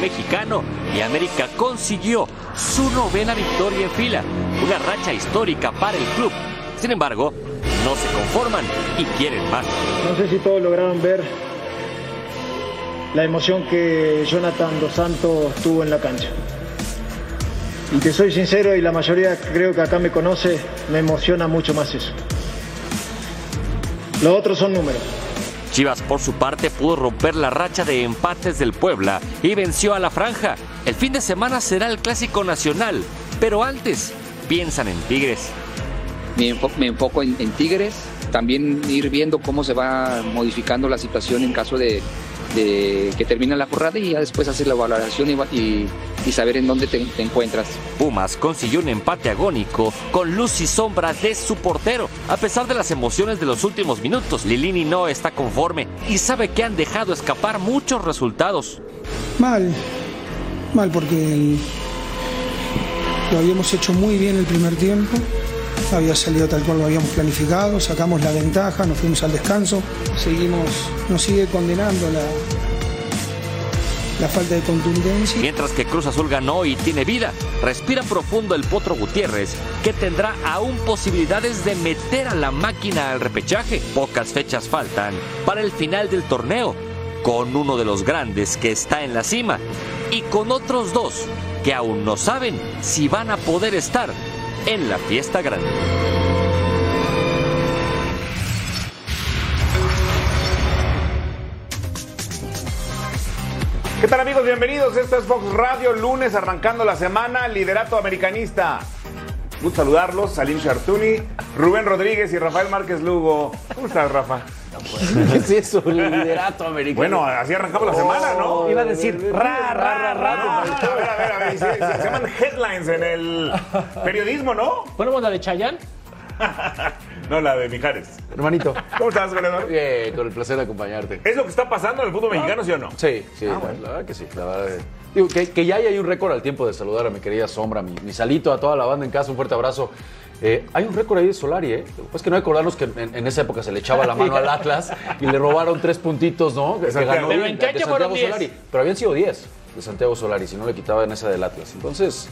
Mexicano y América consiguió su novena victoria en fila, una racha histórica para el club. Sin embargo, no se conforman y quieren más. No sé si todos lograron ver la emoción que Jonathan Dos Santos tuvo en la cancha. Y te soy sincero, y la mayoría creo que acá me conoce, me emociona mucho más eso. Los otros son números. Chivas, por su parte, pudo romper la racha de empates del Puebla y venció a la franja. El fin de semana será el clásico nacional, pero antes piensan en Tigres. Me, enfo- me enfoco en, en Tigres, también ir viendo cómo se va modificando la situación en caso de, de que termine la jornada y ya después hacer la valoración y, y- y saber en dónde te, te encuentras. Pumas consiguió un empate agónico con luz y sombra de su portero. A pesar de las emociones de los últimos minutos, Lilini no está conforme y sabe que han dejado escapar muchos resultados. Mal, mal porque el- lo habíamos hecho muy bien el primer tiempo, había salido tal cual lo habíamos planificado, sacamos la ventaja, nos fuimos al descanso, seguimos, nos sigue condenando la, la falta de contundencia. Mientras que Cruz Azul ganó y tiene vida, respira profundo el Potro Gutiérrez, que tendrá aún posibilidades de meter a la máquina al repechaje. Pocas fechas faltan para el final del torneo, con uno de los grandes que está en la cima y con otros dos que aún no saben si van a poder estar en la fiesta grande. ¿Qué tal amigos? Bienvenidos. Esto es Fox Radio, lunes arrancando la semana, liderato americanista. Gusto saludarlos, Salim Chartuni, Rubén Rodríguez y Rafael Márquez Lugo. ¿Cómo estás, Rafa? ¿Qué es eso? Liderato americano. Bueno, así arrancamos la semana, ¿no? Iba a decir ra, ra, ra, Ah, A ver, a ver, a ver. Se, se llaman headlines en el periodismo, ¿no? ¿Ponemos la de Chayanne? No, la de Mijares. Hermanito. ¿Cómo estás, goleador? Bien, con el placer de acompañarte. ¿Es lo que está pasando en el fútbol mexicano, sí o no? Sí, sí, la, la verdad que sí. La verdad, eh. Digo, que, que ya hay un récord al tiempo de saludar a mi querida Sombra, mi, mi Salito, a toda la banda en casa, un fuerte abrazo. Eh, hay un récord ahí de Solari, ¿eh? Es que no hay que acordarnos que en, en esa época se le echaba la mano al Atlas y le robaron tres puntitos, ¿no? Que, que ganó Pero bien, en de Santiago fueron 10. Solari. Pero habían sido 10 de Santiago Solari, si no le quitaban esa del Atlas. Entonces,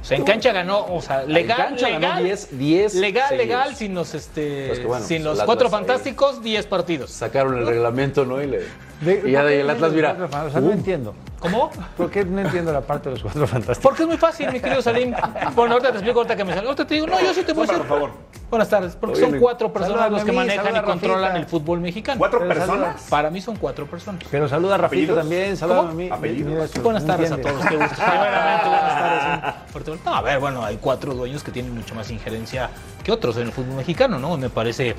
O sea, en cancha ganó, o sea, legal, cancha ganó legal, 10, 10 legal, seguidos. legal, sin los, este, Pues bueno, sin pues los cuatro Atlas fantásticos, 10 partidos. sacaron el reglamento, ¿no? Y, le, De- y ya de ahí ¿por el Atlas, mira. O sea, no uh, entiendo. ¿Cómo? ¿Por qué no entiendo la parte de los cuatro fantásticos? Porque es muy fácil, mi querido Salim. Bueno, ahorita te explico, ahorita que me sale. Ahorita te digo, no, yo sí te voy a decir. por favor. Buenas tardes, porque Oye, son cuatro personas los que mí, manejan y controlan el fútbol mexicano. ¿Cuatro Pero personas? Para mí son cuatro personas. Pero saluda a Rafita ¿Apellidos? también, saluda ¿Cómo? a mí. ¿Apellidos? Buenas tardes a todos, qué gusto. Primeramente, buenas tardes. No, a ver, bueno, hay cuatro dueños que tienen mucho más injerencia que otros en el fútbol mexicano, ¿no? Me parece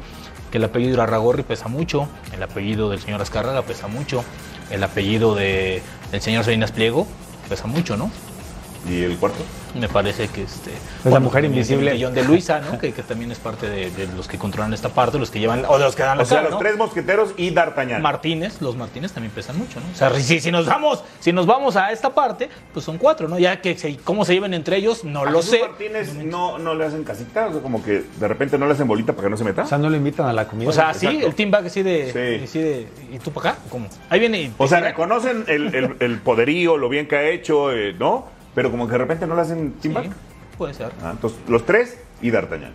que el apellido de Arragorri pesa mucho, el apellido del señor Azcárraga pesa mucho, el apellido de, del señor Salinas Pliego pesa mucho, ¿no? ¿Y el cuarto? Me parece que este. la mujer invisible. el John de Luisa, ¿no? Que, que también es parte de, de los que controlan esta parte, los que llevan. O de los que dan la O sea, cara, los ¿no? tres mosqueteros y D'Artagnan. Martínez, los Martínez también pesan mucho, ¿no? O sea, si, si nos vamos, si nos vamos a esta parte, pues son cuatro, ¿no? Ya que se- cómo se lleven entre ellos, no ¿A lo Jesús sé. Martínez no, no le hacen casita, o sea, como que de repente no le hacen bolita para que no se meta. O sea, no lo invitan a la comida. O sea, sí, Exacto. el team back así de, Sí. así de. ¿Y tú para acá? ¿Cómo? Ahí viene. O sea, reconocen el, el- el poderío, lo bien que ha hecho, eh, ¿no? Pero como que de repente no le hacen team Sí, back. puede ser. Ah, entonces, los tres y D'Artagnan.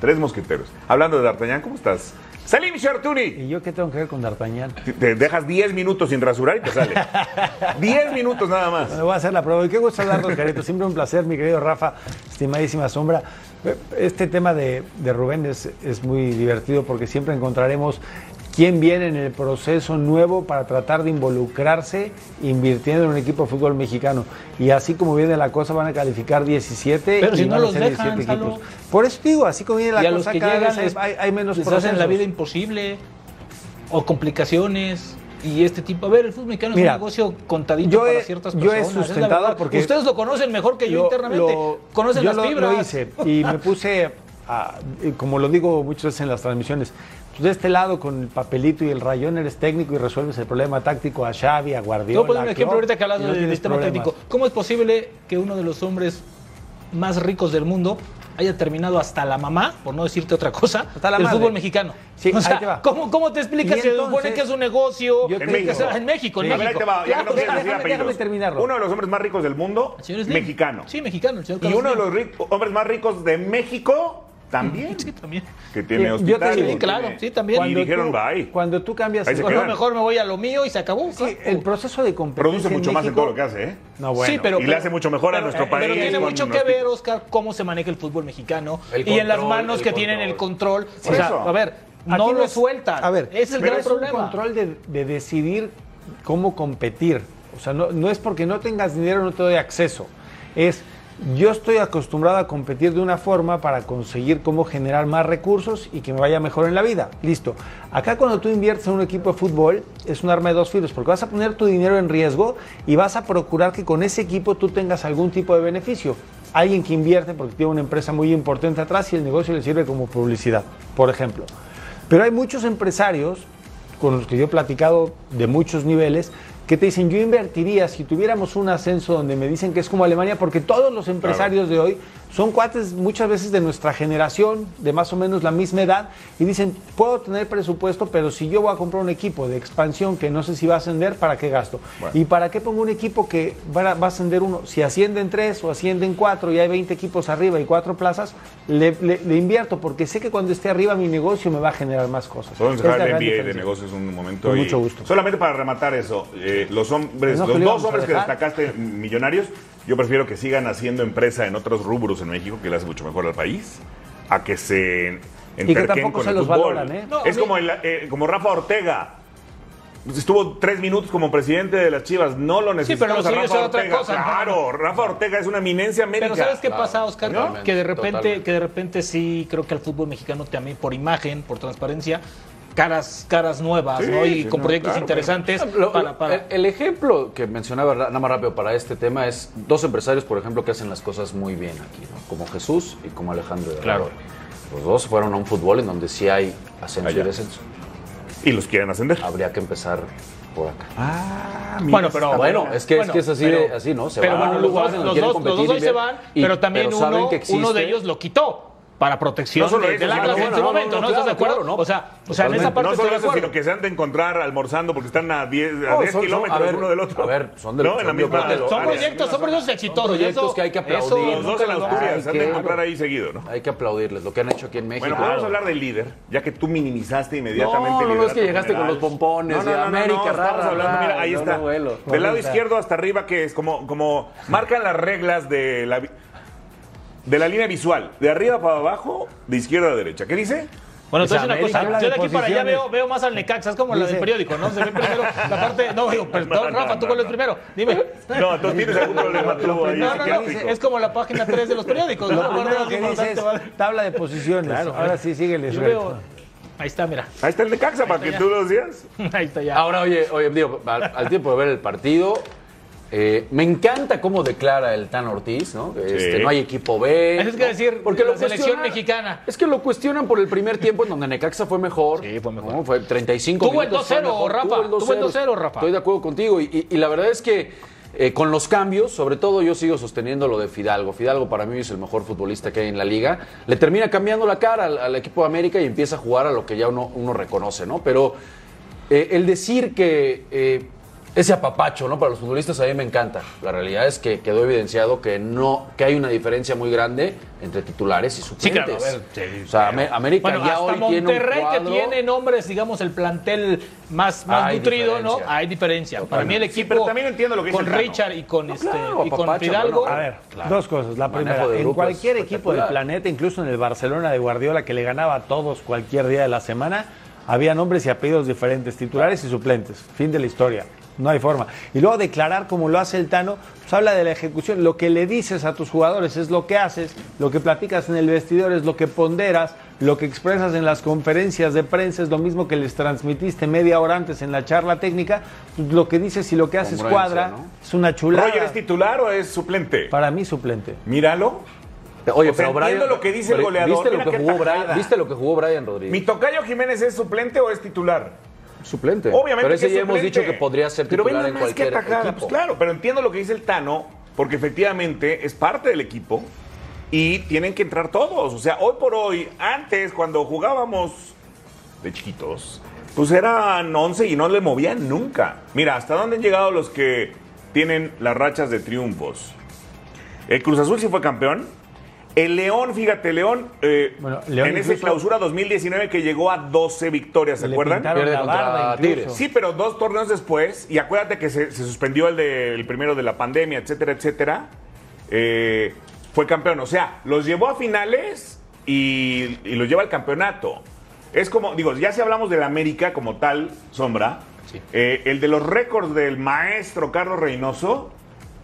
Tres mosqueteros. Hablando de D'Artagnan, ¿cómo estás? Salim Shartuni. ¿Y yo qué tengo que ver con D'Artagnan? Te- Te dejas 10 minutos sin rasurar y te sale. 10 minutos nada más. Me voy a hacer la prueba. Y qué gusto saludarlos, Carito. Siempre un placer, mi querido Rafa, estimadísima Sombra. Este tema de, de Rubén es, es muy divertido porque siempre encontraremos quién viene en el proceso nuevo para tratar de involucrarse invirtiendo en un equipo de fútbol mexicano. Y así como viene la cosa, van a calificar 17 Pero y si no van a los ser dejan, 17 Salo. equipos. Por eso digo, así como viene a la cosa, cada llegan vez hay, hay menos les hacen la procesos. vida imposible o complicaciones y este tipo. A ver, el fútbol mexicano Mira, es un negocio contadito yo para he- ciertas yo he personas. es la sustentado porque- Ustedes lo conocen mejor que yo, internamente. lo- conocen yo las lo- fibras. Lo hice y me puse, a- como lo digo muchas veces en las transmisiones, pues de este lado con el papelito y el rayón eres técnico y resuelves el problema táctico a Xavi, a Guardiola. Yo pongo un ejemplo ahorita que hablas no del sistema problemas. técnico. ¿Cómo es posible que uno de los hombres más ricos del mundo haya terminado hasta la mamá, por no decirte otra cosa, Hasta la madre. fútbol mexicano? Sí, o ahí te va. ¿cómo, ¿cómo te explicas se supone entonces, que es un negocio? yo te En México. en México, A ver, ahí te va, ya no sea, déjame- terminarlo. Uno de los hombres más ricos del mundo, mexicano. Sí, mexicano. el señor Y uno de los hombres más ricos de México también. Sí, también. Que tiene digo- Sí, claro, tiene- sí, también. Y Cuando dijeron, tú- bye. Cuando tú cambias no, quedan. mejor me voy a lo mío y se acabó. sí, el proceso de competencia Produce en mucho más en México- todo lo que hace, ¿eh? No, bueno. sí, pero, y le hace mucho mejor a nuestro eh, país. Pero tiene mucho que ver, Oscar, cómo se maneja el fútbol mexicano El y en las manos que tienen el control. Por o sea, eso. a ver, no lo sueltan. A ver, es el gran es problema. un control de, de decidir cómo competir. O sea, no, no es porque no tengas dinero no te doy acceso. Es yo estoy acostumbrado a competir de una forma para conseguir cómo generar más recursos y que me vaya mejor en la vida. Listo. Acá cuando tú inviertes en un equipo de fútbol es un arma de dos filos porque vas a poner tu dinero en riesgo y vas a procurar que con ese equipo tú tengas algún tipo de beneficio. Alguien que invierte porque tiene una empresa muy importante atrás y el negocio le sirve como publicidad, por ejemplo. Pero hay muchos empresarios con los que yo he platicado de muchos niveles que te dicen, yo invertiría si tuviéramos un ascenso donde me dicen que es como Alemania, porque todos los empresarios de hoy son cuates muchas veces de nuestra generación, de más o menos la misma edad, y dicen, puedo tener presupuesto, pero si yo voy a comprar un equipo de expansión que no sé si va a ascender, ¿para qué gasto? ¿Y para qué pongo un equipo que va a, va a ascender uno? Si ascienden tres o ascienden cuatro y hay 20 equipos arriba y cuatro plazas, le, le- le invierto, porque sé que cuando esté arriba mi negocio me va a generar más cosas. Dejar el MBA de negocios un momento. Con y mucho gusto. Solamente para rematar eso, eh, los hombres, No, los le dos hombres que destacaste millonarios, yo prefiero que sigan haciendo empresa en otros rubros en México, que le hace mucho mejor al país, a que se enterquen tampoco con se el los fútbol. valoran, ¿eh? No, es mí- como, el, eh, como Rafa Ortega. Estuvo tres minutos como presidente de las Chivas. No lo necesitamos pero lo a Rafa otra Ortega. cosa. Claro, Rafa Ortega es una eminencia médica. Pero ¿sabes qué pasa, Oscar? ¿No? Que de repente, Totalmente. que de repente sí creo que al fútbol mexicano también por imagen, por transparencia, caras, caras nuevas, Sí, ¿no? Y sí, con no, proyectos claro, interesantes para, para- El, el ejemplo que mencionaba nada más rápido para este tema es dos empresarios, por ejemplo, que hacen las cosas muy bien aquí, ¿no? Como Jesús y como Alejandro de Claro. Los dos fueron a un fútbol en donde sí hay ascenso y descenso. Y los quieren ascender. Habría que empezar por acá. Ah, mira, Bueno, pero bueno, es que, Bueno, es, que es así, pero- de- así, ¿no? Se pero van bueno, a un los los quieren dos- los competir dos hoy se van, y- pero también pero uno, que uno de ellos lo quitó para protección No solo de, eso, del sino Atlas que- en no, momento, no, ¿no? ¿Estás de acuerdo? claro, no. O sea, o sea, en esa parte no solo de eso, sino que se han de encontrar almorzando porque están a 10, a No, 10 son- son- kilómetros a ver, uno del otro. a ver, son de- la de- misma de Son proyectos, son proyectos exitosos. Son proyectos eso- que hay que aplaudir. Los dos en Asturias, se han de encontrar ahí seguido, ¿no? Hay que aplaudirles lo que han hecho aquí en México. Bueno, podemos hablar del líder, ya que tú minimizaste inmediatamente No, el no, no, es que llegaste con los pompones de América, no, ra, estamos ra, hablando, ra, mira, ahí está. Del lado izquierdo hasta arriba, que es como, como marcan las reglas de la, de la línea visual, de arriba para abajo, de izquierda a derecha. ¿Qué dice? Bueno, entonces una cosa, yo de aquí para allá veo, veo más al Necaxa, es como la del periódico, ¿no? Se ve primero la parte, no, digo, perdón, No, no, Rafa, tú no, cuál es no. primero, dime. No, entonces tienes algún problema tú ahí No, no, no, es como la página 3 de los periódicos, Lo ¿no? primero No, no, que no, dice es tabla de posiciones. Claro. Ahora sí, síguele. Yo veo, ahí está, mira, Ahí está el de Caxa para que ya. tú lo decías. ahí está ya. Ahora, oye, oye, digo, al, al tiempo de ver el partido, eh, me encanta cómo declara el Tan Ortiz, ¿no? Este, Sí. no hay equipo B. Es que ¿no? decir, porque la lo selección cuestiona- mexicana. Es que lo cuestionan por el primer tiempo en donde Necaxa fue mejor. Sí, fue mejor. ¿no? Fue 35 Tuvo el minutos. fue 2-0, mejor. Rafa, tuvo el 2-0, Rafa. Estoy de acuerdo contigo. Y, y- y la verdad es que eh, con los cambios, sobre todo yo sigo sosteniendo lo de Fidalgo. Fidalgo para mí es el mejor futbolista que hay en la liga. Le termina cambiando la cara al, al equipo de América y empieza a jugar a lo que ya uno, uno reconoce, ¿no? Pero eh, el decir que eh, ese apapacho, ¿no? Para los futbolistas a mí me encanta. La realidad es que quedó evidenciado que no, que hay una diferencia muy grande entre titulares y Sí, suplentes. claro, a ver, sí, o sea, Amé- América Bueno, ya hasta hoy tiene un Monterrey, que tiene nombres, digamos, el plantel más, más Hay nutrido, ¿no? Hay diferencia. Para mí el equipo pero también entiendo lo que dice con. Richard y con, este, claro, y con Fidalgo. bueno, A ver, dos cosas. La primera, en cualquier equipo del planeta, incluso en el Barcelona de Guardiola, que le ganaba a todos cualquier día de la semana, había nombres y apellidos diferentes, titulares y suplentes. Fin de la historia. No hay forma. Y luego declarar como lo hace el Tano, pues habla de la ejecución. Lo que le dices a tus jugadores es lo que haces, lo que platicas en el vestidor es lo que ponderas, lo que expresas en las conferencias de prensa es lo mismo que les transmitiste media hora antes en la charla técnica. Pues lo que dices y lo que haces cuadra. ¿no? Es una chulada. ¿Roger es titular o es suplente? Para mí suplente. Míralo. Oye, O sea, pero Brian, entiendo lo que dice el goleador. ¿Viste lo que jugó. Brian? ¿Viste lo que jugó Brian Rodríguez? ¿Mi tocayo Jiménez es suplente o es titular? Suplente. Obviamente. Pero ese que es ya hemos dicho que podría ser Pero titular en nada más que cualquier atajada. equipo. Pues claro, pero entiendo lo que dice el Tano, porque efectivamente es parte del equipo y tienen que entrar todos. O sea, hoy por hoy, antes, cuando jugábamos de chiquitos, pues eran 11 y no le movían nunca. Mira, ¿hasta dónde han llegado los que tienen las rachas de triunfos? El Cruz Azul sí fue campeón. El León, fíjate, León, eh, Bueno, León en esa clausura 2019 que llegó a 12 victorias, ¿se Le acuerdan? Pierde contra Tigres. Sí, pero dos torneos después, y acuérdate que se, se suspendió el, de- el primero de la pandemia, etcétera, etcétera, eh, fue campeón. O sea, los llevó a finales y, y los lleva al campeonato. Es como, digo, ya si hablamos del América como tal, Sombra, eh, el de los récords del maestro Carlos Reynoso,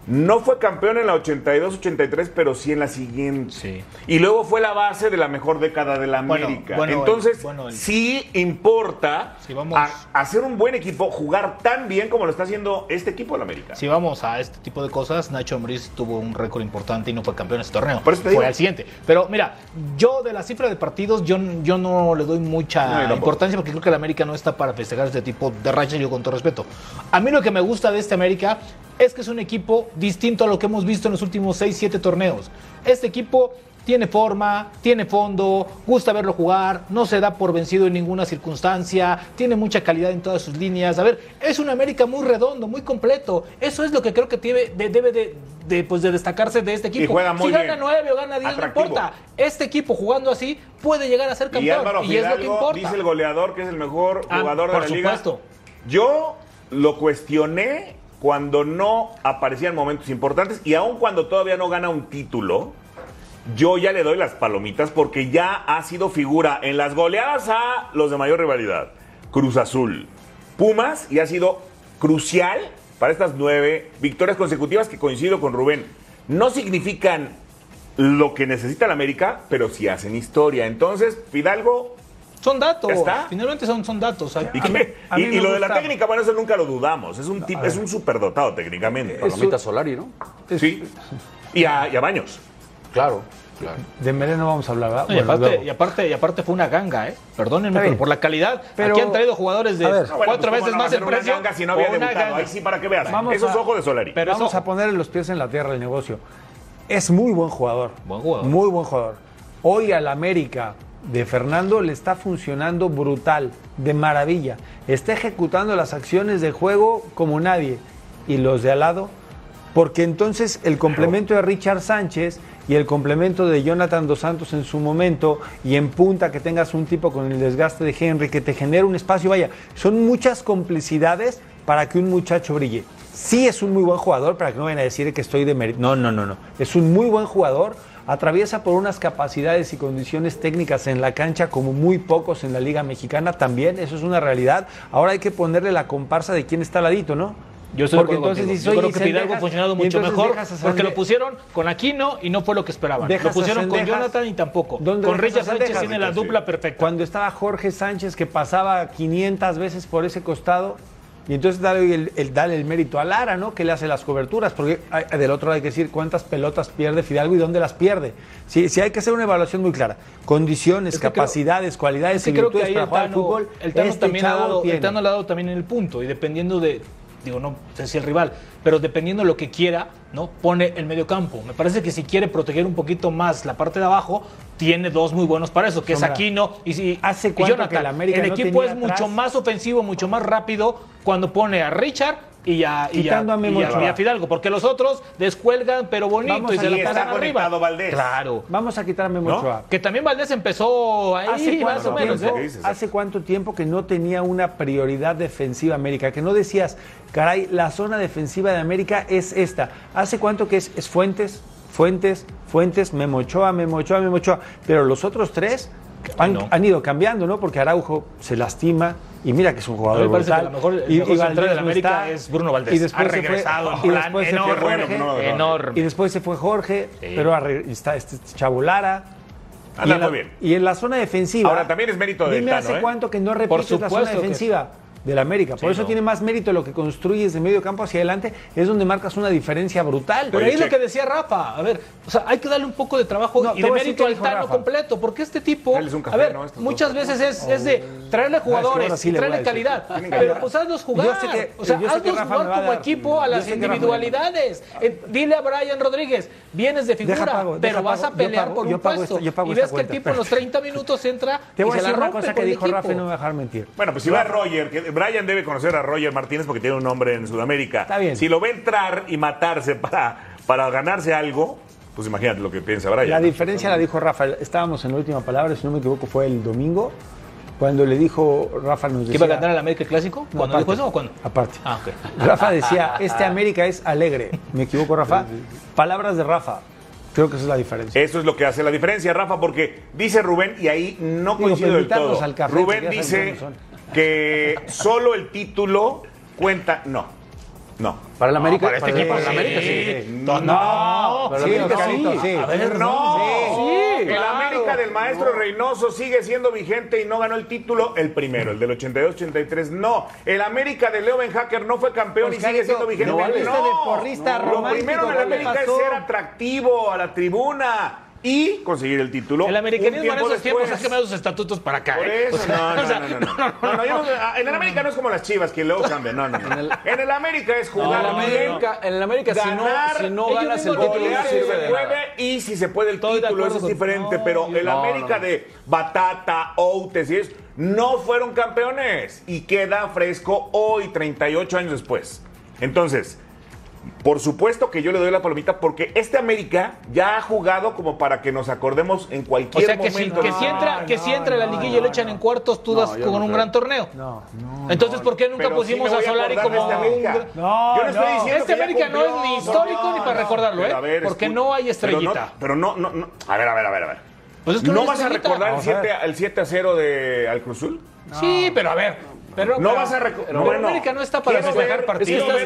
no fue campeón en la 82-83, pero sí en la siguiente. Sí. Y luego fue la base de la mejor década de la América. bueno, Entonces, bueno, el- sí importa Si vamos- a- hacer un buen equipo, jugar tan bien como lo está haciendo este equipo de la América. Si vamos a este tipo de cosas, Nacho Ambriz tuvo un récord importante y no fue campeón en este torneo. Por eso te fue digo. al siguiente. Pero mira, yo de la cifra de partidos, yo, yo no le doy mucha importancia porque creo que la América no está para festejar este tipo de rachas, yo con todo respeto. A mí lo que me gusta de este América es que es un equipo distinto a lo que hemos visto en los últimos 6, 7 torneos. Este equipo tiene forma, tiene fondo, gusta verlo jugar, no se da por vencido en ninguna circunstancia, tiene mucha calidad en todas sus líneas. A ver, es un América muy redondo, muy completo. Eso es lo que creo que tiene- de- debe de, de, pues, de destacarse de este equipo. juega muy si gana bien. 9 o gana 10, Atractivo. no importa. Este equipo jugando así puede llegar a ser Y campeón. Álvaro Y, es lo que importa. dice el goleador que es el mejor Ah, jugador de la liga. supuesto. Yo lo cuestioné cuando no aparecían momentos importantes y aun cuando todavía no gana un título, yo ya le doy las palomitas porque ya ha sido figura en las goleadas a los de mayor rivalidad. Cruz Azul, Pumas y ha sido crucial para estas nueve victorias consecutivas que coincido con Rubén. No significan lo que necesita la América, pero sí hacen historia. Entonces, Fidalgo Son datos. Finalmente son, son datos. ¿Y, a mí- qué? a mí Y- me y lo de la técnica, bueno, eso nunca lo dudamos. Es un tipo, es un superdotado técnicamente. Palomita Solari, ¿no? Sí. Y a, y a Baños. Claro, claro. De Meré no vamos a hablar, ¿verdad? No, y, aparte, y, aparte, y aparte fue una ganga, ¿eh? Perdónenme, pero por la calidad. Pero- Aquí han traído jugadores de ver. Cuatro pues, ¿cómo veces no más el una precio. ganga si no había Una debutado? ganga. Ahí sí, para que veas. Vamos Eso es a- ojo de Solari. Pero Vamos eso- a ponerle los pies en la tierra del negocio. Es muy buen jugador. Buen jugador. Muy buen jugador. Hoy al América de Fernando le está funcionando brutal, de maravilla. Está ejecutando las acciones de juego como nadie. Y los de al lado, porque entonces el complemento de Richard Sánchez y el complemento de Jonathan Dos Santos en su momento y en punta que tengas un tipo con el desgaste de Henry que te genera un espacio, vaya, son muchas complicidades para que un muchacho brille. Sí es un muy buen jugador, para que no vayan a decir que estoy de mérito. No, no, no, no. Es un muy buen jugador, atraviesa por unas capacidades y condiciones técnicas en la cancha como muy pocos en la Liga Mexicana también, eso es una realidad. Ahora hay que ponerle la comparsa de quién está al ladito, ¿no? Yo Porque entonces dices, Yo creo que Fidalgo ha funcionado mucho mejor porque lo pusieron con Aquino y no fue lo que esperaban. Dejas Lo pusieron con. Jonathan y tampoco. ¿Dónde Con Richard Sánchez tiene la dupla perfecta. Cuando estaba Jorge Sánchez que pasaba 500 veces por ese costado y entonces dale el, el- mérito a Lara, ¿no? Que le hace las coberturas, porque hay- del otro lado hay que decir cuántas pelotas pierde Fidalgo y dónde las pierde. Sí, sí hay que hacer una evaluación muy clara. Condiciones, Es que creo- capacidades, cualidades Es que y creo que virtudes para el jugar al fútbol. el Tano este también ha dado, el. Tano ha dado también en el punto y dependiendo de, digo, no sé si el rival, pero dependiendo de lo que quiera, ¿no? Pone el medio campo. Me parece que si quiere proteger un poquito más la parte de abajo, tiene dos muy buenos para eso, que Sombra, es Aquino y, y, ¿hace y Jonathan. que el América no equipo es mucho más ofensivo, mucho más rápido cuando pone a Richard y ya y a, y a, y a Fidalgo, porque los otros descuelgan, pero bonito, Vamos y se la pasan arriba. Valdés. Claro. Vamos a quitar a Memo Que también Valdés empezó ahí, ¿Hace más o menos. Tiempo, ¿Hace cuánto tiempo que no tenía una prioridad defensiva América? Que no decías, caray, la zona defensiva de América es esta. ¿Hace cuánto que es, es Fuentes, Fuentes, Fuentes, Memochoa, Memochoa, Memochoa? Pero los otros tres han, han ido cambiando, ¿no? Porque Araujo se lastima, y mira que es un jugador. A brutal. que mejor, el y, mejor y central de la América está, es Bruno Valdés. Y después ha regresado se fue, enorme, Jorge, no, no. enorme, Y después se fue Jorge, sí. pero está este, este Chavo Lara. Anda y, en la, bien. y en la zona defensiva. Ahora también es mérito de Dime Tano, hace ¿eh? cuánto que no repites la zona defensiva del América. Por eso tiene más mérito lo que construyes de medio campo hacia adelante, es donde marcas una diferencia brutal. Pero ahí es lo que decía Rafa. A ver, o sea, hay que darle un poco de trabajo y de mérito al Tano completo, porque este tipo, a ver, muchas veces es, es, de traerle jugadores traerle calidad. Pero pues hazlos jugar. Que, o sea, hazlos jugar como equipo a las individualidades. Eh, dile a Brian Rodríguez, vienes de figura, pero vas a pelear por un puesto. y ves que el tipo en los 30 minutos entra y la rompe Te voy a decir una cosa que dijo Rafa y no me voy a dejar mentir. Bueno, pues si va Roger, Brian debe conocer a Roger Martínez porque tiene un nombre en Sudamérica. Está bien. Si lo ve entrar y matarse para, para ganarse algo, pues imagínate lo que piensa Brian. La diferencia la dijo Rafa. Estábamos en la última palabra, si no me equivoco, fue el domingo. Cuando le dijo Rafa nos ¿Que iba a cantar el América Clásico? ¿Cuándo aparte, o cuándo? Aparte. Ah, Rafa decía, este América es alegre. ¿Me equivoco, Rafa? Palabras de Rafa. Creo que esa es la diferencia. Eso es lo que hace la diferencia, Rafa, porque dice Rubén, y ahí no coincido Digo, todo. Al Rubén dice que solo el título cuenta. No. No. ¿Para el América? para este equipo, para el América, sí. No, no. El América, sí. A ver, no. El. América del maestro Reynoso sigue siendo vigente y no ganó el título el primero, el del 82-83, no. El América de Leo Ben Hacker no fue campeón pues, y sigue siendo vigente. no vale. Este deporrista Lo primero en el América es ser atractivo a la tribuna y conseguir el título. El americanismo en esos tiempos ha quemado sus estatutos para acá. Por ¿eh? eso, no, no, no, En el América no es como las chivas, que luego cambian. No, no, En el América es jugar En el América, si no ganas el título, no sirve Y si se puede el título, eso es diferente. Pero el América de Batata, Outes y eso, no fueron campeones. Y queda fresco hoy, 38 años después. Entonces... Por supuesto que yo le doy la palomita porque este América ya ha jugado como para que nos acordemos en cualquier o sea, que momento. Si, que, si entra, no, que si entra la liguilla y lo echan en cuartos, tú das con un gran torneo. No, Entonces, ¿por qué nunca pusimos sí a Solari como este América. No, no, Este América no es ni histórico ni para recordarlo, ¿eh? Ver, porque no hay estrellita. Pero no, no, no. A ver, a ver, a ver, a ver. Pues ¿No, vas a recordar el 7 a 0 de Al Cruzul? Sí, pero a ver, pero, no vas a pero América no está para festejar partidos. A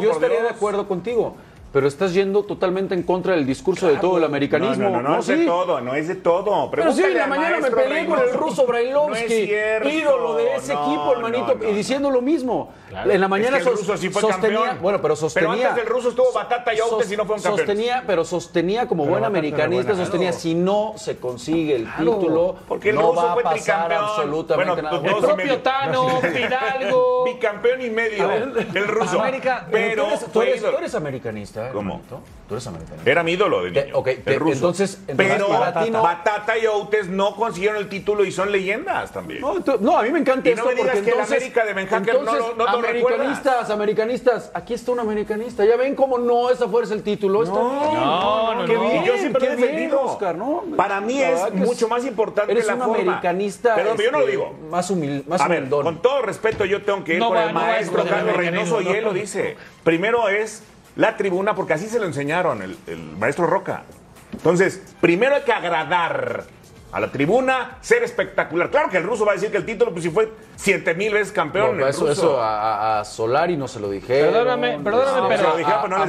yo estaría de acuerdo contigo. Pero estás yendo totalmente en contra del discurso de todo el americanismo. No, no, no, no, no es de todo, no es de todo. Pero sí, en la mañana me peleé con el ruso Brailovsky, ídolo de ese equipo, hermanito, y diciendo lo mismo. En la mañana es sostenía, bueno, pero sostenía. Pero antes del ruso estuvo Batata y Outes y no fueron campeones. Sostenía, pero sostenía como buen americanista, sostenía si no se consigue el título, Porque el no va a pasar absolutamente pues, nada. El propio Tano, Fidalgo, bicampeón y medio, el ruso. Pero tú eres americanista. ¿Cómo? Tú eres americanista. Era mi ídolo de eh, niño, te, ruso. Entonces, Pero Batata. Y Outes no consiguieron el título y son leyendas también. No, a mí me encanta y esto no me digas que América de Benjaker entonces, no, no, no Americanistas, americanistas, aquí está un americanista. Ya ven cómo no esa fuerza el título. Está no, no, qué bien, yo siempre he defendido. Bien, Oscar, Para mí es mucho más importante eres la un americanista. Pero yo no lo este, digo. Más humilde, más con todo respeto yo tengo que ir con el maestro Carlos Reynoso y él lo dice. Primero es la tribuna, porque así se lo enseñaron el, el maestro Roca. Entonces, primero hay que agradar a la tribuna, ser espectacular. Claro que el ruso va a decir que el título, pues si fue siete mil veces campeón. Bueno, eso, eso a, a, Solari no se lo dije. Perdóname, perdóname, pero.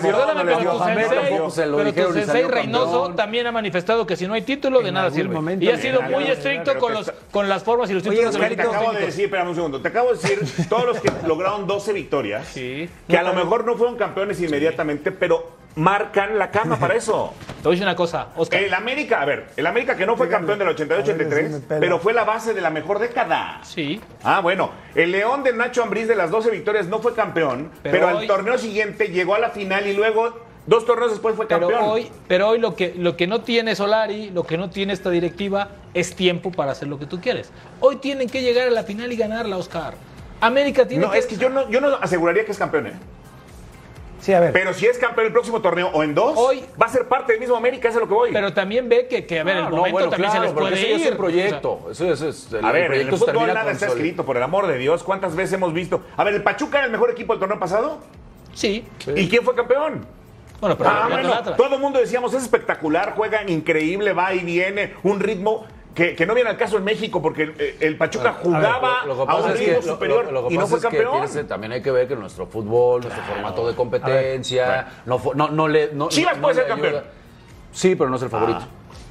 Perdóname, pero tu sensei Reynoso también ha manifestado que si no hay título, en de nada sirve. Momento, y ha sido muy estricto con, los, con las formas y los títulos. Oye, te acabo de decir, espérame un segundo, te acabo de decir todos los que lograron 12 victorias, que a lo mejor no fueron campeones inmediatamente, pero marcan la cama para eso. Te voy a decir una cosa, Oscar. El América, a ver, el América que no fue campeón del 88-83, pero fue la base de la mejor década. Sí. Ah, bueno, el León de Nacho Ambriz de las 12 victorias no fue campeón, pero, al torneo siguiente llegó a la final y luego dos torneos después fue campeón. Pero hoy, pero hoy lo que lo que no tiene Solari, lo que no tiene esta directiva es tiempo para hacer lo que tú quieres. Hoy tienen que llegar a la final y ganarla, Oscar. América tiene no, que... es que yo no yo no aseguraría que es campeón, ¿eh? Pero si es campeón el próximo torneo o en dos, Hoy, va a ser parte del mismo América, eso es lo que voy. Pero también ve que, que a ver, ah, el momento no, bueno, eso es un proyecto. A ver, el en el fútbol nada está escrito, por el amor de Dios. ¿Cuántas veces hemos visto? A ver, ¿el Pachuca era el mejor equipo del torneo pasado? Sí. ¿Y quién fue campeón? Bueno, pero ah, bueno, todo el mundo decíamos, es espectacular, juegan increíble, va y viene, un ritmo que, que no viene al caso en México, porque el, el Pachuca jugaba Lo- lo que a un es ritmo que- superior lo- lo que y no fue es que campeón. también hay que ver que nuestro fútbol, nuestro formato de competencia, no, no, no le. No, Chivas no puede le ser campeón. Sí, pero no es el favorito. Ah,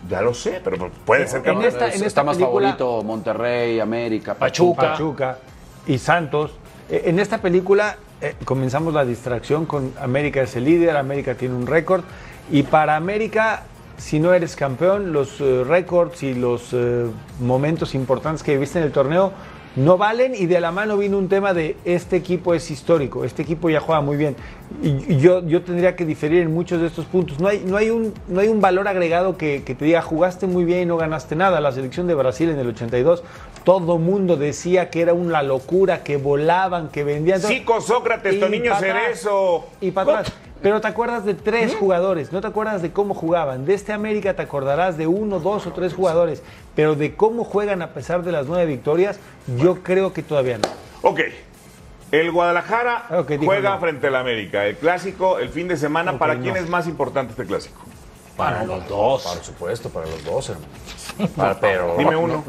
ya lo sé, pero puede ser En campeón. esta- Es- en está más película- favorito Monterrey, América, Pachuca. Pachuca y Santos. Eh, En esta película eh, comenzamos la distracción con América es el líder, América tiene un récord y para América, si no eres campeón, los eh, récords y los eh, momentos importantes que viste en el torneo no valen y de la mano vino un tema de este equipo es histórico, este equipo ya juega muy bien y, yo, yo tendría que diferir en muchos de estos puntos. No hay, no hay, un, no hay un valor agregado que, que te diga jugaste muy bien y no ganaste nada. La selección de Brasil en el 82, todo mundo decía que era una locura, que volaban, que vendían. Zico, Sócrates, Toniño Cerezo. Y para atrás. Pero te acuerdas de tres jugadores, no te acuerdas de cómo jugaban. De este América te acordarás de uno, dos o tres jugadores. Pero de cómo juegan a pesar de las nueve victorias, yo creo que todavía no. Ok. El Guadalajara dijo juega no. frente al América. El clásico, el fin de semana. ¿Para no. quién es más importante este clásico? Para los dos. Por supuesto, para los dos, hermano. Para- pero. Dime no- uno.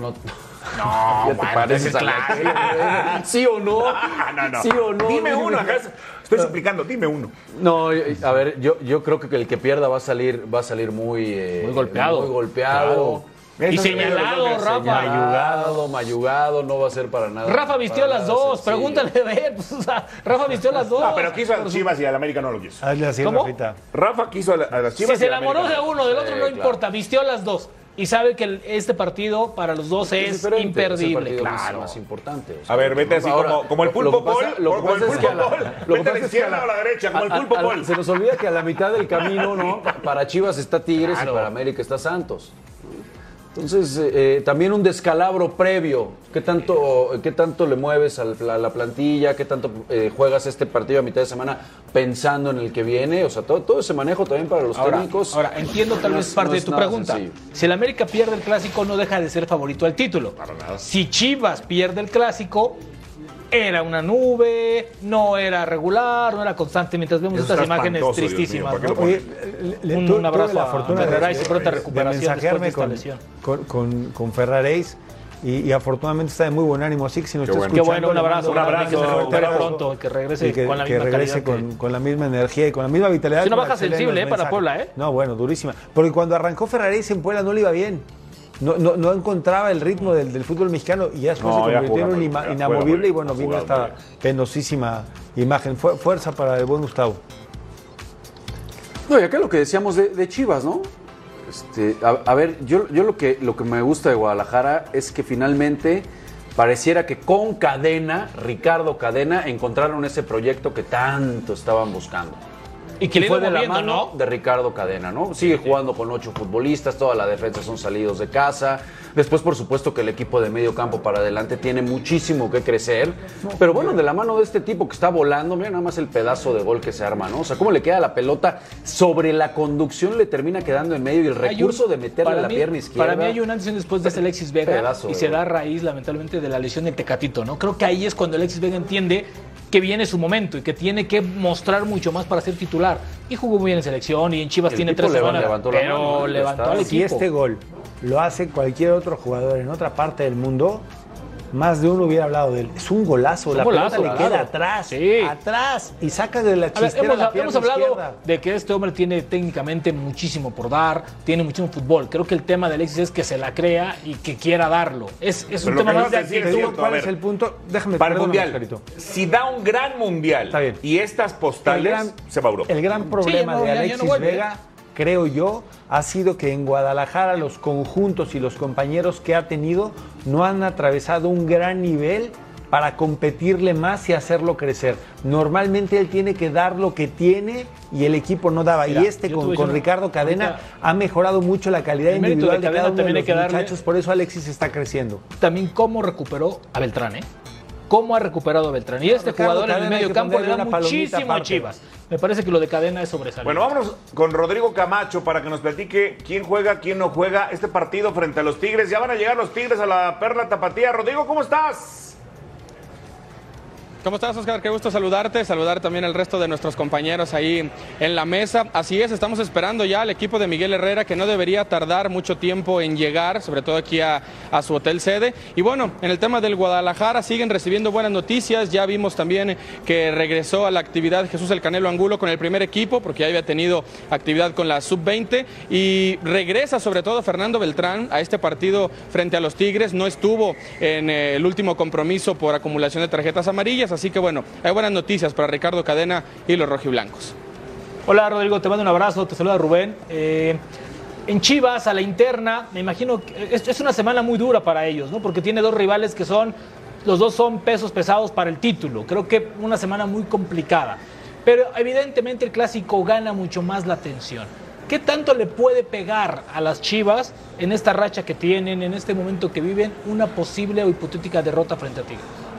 No, ya te pareces a la. ¿Sí o no? Ah, no, no. ¿Sí o no? Dime Dime. uno. acá Estoy suplicando, dime uno. No, a ver, yo, yo creo que el que pierda va a salir, va a salir muy, eh, Muy golpeado. Muy golpeado. Y señalado, que- Rafa. Mayugado, mayugado, no va a ser para nada. Rafa vistió las dos. sencillo. Pregúntale a ver. pues, o sea, Rafa vistió las dos. No, pero quiso a las Chivas y al América no lo quiso. Hazle así, ¿Cómo? Rafita. Rafa quiso a, la- a las Si Chivas. se y al enamoró América de no. uno, del otro Sí, no claro. importa. Vistió las dos. Y sabe que el- este partido para los dos es, es el imperdible. partido más- claro. más importante. o sea, A ver, vete así ahora, como, como el pulpo Paul. Lo que el pasa es que pulpo a la- es izquierda o a la derecha, como el a- pulpo a- Paul. Se nos olvida que a la mitad del camino, ¿no? Para Chivas está Tigres y para América está Santos. Entonces, eh, eh, también un descalabro previo. ¿Qué tanto, qué tanto le mueves a la, a la plantilla? ¿Qué tanto eh, juegas este partido a mitad de semana pensando en el que viene? O sea, todo, todo ese manejo también para los Ahora, técnicos. ahora, entiendo tal vez parte no de tu nada pregunta. sencillo. Si el América pierde el clásico, no deja de ser favorito al título. Si Chivas pierde el clásico, era una nube, no era regular, no era constante. Mientras vemos Eso estas imágenes mío, tristísimas. ¿para qué ¿no? Oye, le- Un- abrazo a fortuna de, Ferraris y pronta de recuperación mensajearme después de esta con, lesión. con, con, con Ferraréis y, y afortunadamente está de muy buen ánimo. Así que si nos Qué está bueno. Qué escuchando, bueno, un abrazo. un abrazo, que se recupere pronto, que regrese que, con la que misma regrese con, que- con la misma energía y con la misma vitalidad. Es una baja sensible, eh, para. Puebla, ¿eh? No, bueno, durísima. Porque cuando arrancó Ferraréis en Puebla no le iba bien. No, no, no encontraba el ritmo del, del fútbol mexicano y ya después No, se convirtió en un bien, inamovible y bueno, vino esta penosísima imagen. Fu- fuerza para el buen Gustavo. No, y acá lo que decíamos de, de Chivas, ¿no? Este, a, a ver, yo, yo lo, que, lo que me gusta de Guadalajara es que finalmente pareciera que con Cadena, Ricardo Cadena, encontraron ese proyecto que tanto estaban buscando. Y que le fue de la mano ¿no? de Ricardo Cadena, ¿no? Sigue jugando con ocho futbolistas, toda la defensa son salidos de casa. Después, por supuesto, que el equipo de medio campo para adelante tiene muchísimo que crecer. Pero bueno, de la mano de este tipo que está volando, mira nada más el pedazo de gol que se arma, ¿no? O sea, cómo le queda la pelota sobre la conducción, le termina quedando en medio y el recurso de meterle la mí- pierna izquierda. Para mí hay un antes y un después de este Alexis Vega Pedazo y se gol. da raíz, lamentablemente, de la lesión del Tecatito, ¿no? Creo que ahí es cuando Alexis Vega entiende que viene su momento y que tiene que mostrar mucho más para ser titular. Y jugó muy bien en selección y en Chivas El tiene tres semanas, levantó la pero mano, levantó al Si equipo. este gol lo hace cualquier otro jugador en otra parte del mundo, más de uno hubiera hablado de él. Es un golazo, Es un la golazo, pelota le queda atrás, Sí. atrás y saca de la A ver, chistera hemos, la hemos hablado izquierda. de que este hombre tiene técnicamente muchísimo por dar, tiene muchísimo fútbol. Creo que el tema de Alexis es que se la crea y que quiera darlo. Es, es un tema más de cierto, cuál es el punto. Déjame Para el mundial, Oscarito. si da un gran mundial Está bien. y estas postales, gran, se va a Europa. el gran problema no, de ya- ya no Alexis vuelve. Vega, creo yo, ha sido que en Guadalajara los conjuntos y los compañeros que ha tenido no han atravesado un gran nivel para competirle más y hacerlo crecer. Normalmente él tiene que dar lo que tiene y el equipo no daba. Mira, y este con, Ricardo Cadena ahorita- ha mejorado mucho la calidad de individual de, Cadena cada uno de los muchachos. Por eso Alexis está creciendo. también cómo recuperó a Beltrán, ¿eh? Cómo ha recuperado a Beltrán. Y este Ricardo jugador en el medio campo le da muchísimo a. Chivas. Me parece que lo de cadena es sobresaliente. Bueno, vámonos con Rodrigo Camacho para que nos platique quién juega, quién no juega este partido frente a los Tigres. Ya van a llegar los Tigres a la Perla Tapatía. Rodrigo, ¿cómo estás? ¿Cómo estás, Oscar? Qué gusto saludarte, saludar también al resto de nuestros compañeros ahí en la mesa. Así es, estamos esperando ya al equipo de Miguel Herrera, que no debería tardar mucho tiempo en llegar, sobre todo aquí a, a su hotel sede. Y bueno, en el tema del Guadalajara siguen recibiendo buenas noticias. Ya vimos también que regresó a la actividad Jesús El Canelo Angulo con el primer equipo, porque ya había tenido actividad con la sub-20. Y regresa sobre todo Fernando Beltrán a este partido frente a los Tigres. No estuvo en eh, el último compromiso por acumulación de tarjetas amarillas Así que bueno, hay buenas noticias para Ricardo Cadena y los rojiblancos. Hola Rodrigo, te mando un abrazo, te saluda Rubén. Eh, en Chivas, a la interna, me imagino que es, es, una semana muy dura para ellos, ¿no? Porque tiene dos rivales que son, los dos son pesos pesados para el título. Creo que una semana muy complicada. Pero evidentemente el clásico gana mucho más la atención. ¿Qué tanto le puede pegar a las Chivas en esta racha que tienen, en este momento que viven, una posible o hipotética derrota frente a Tigres?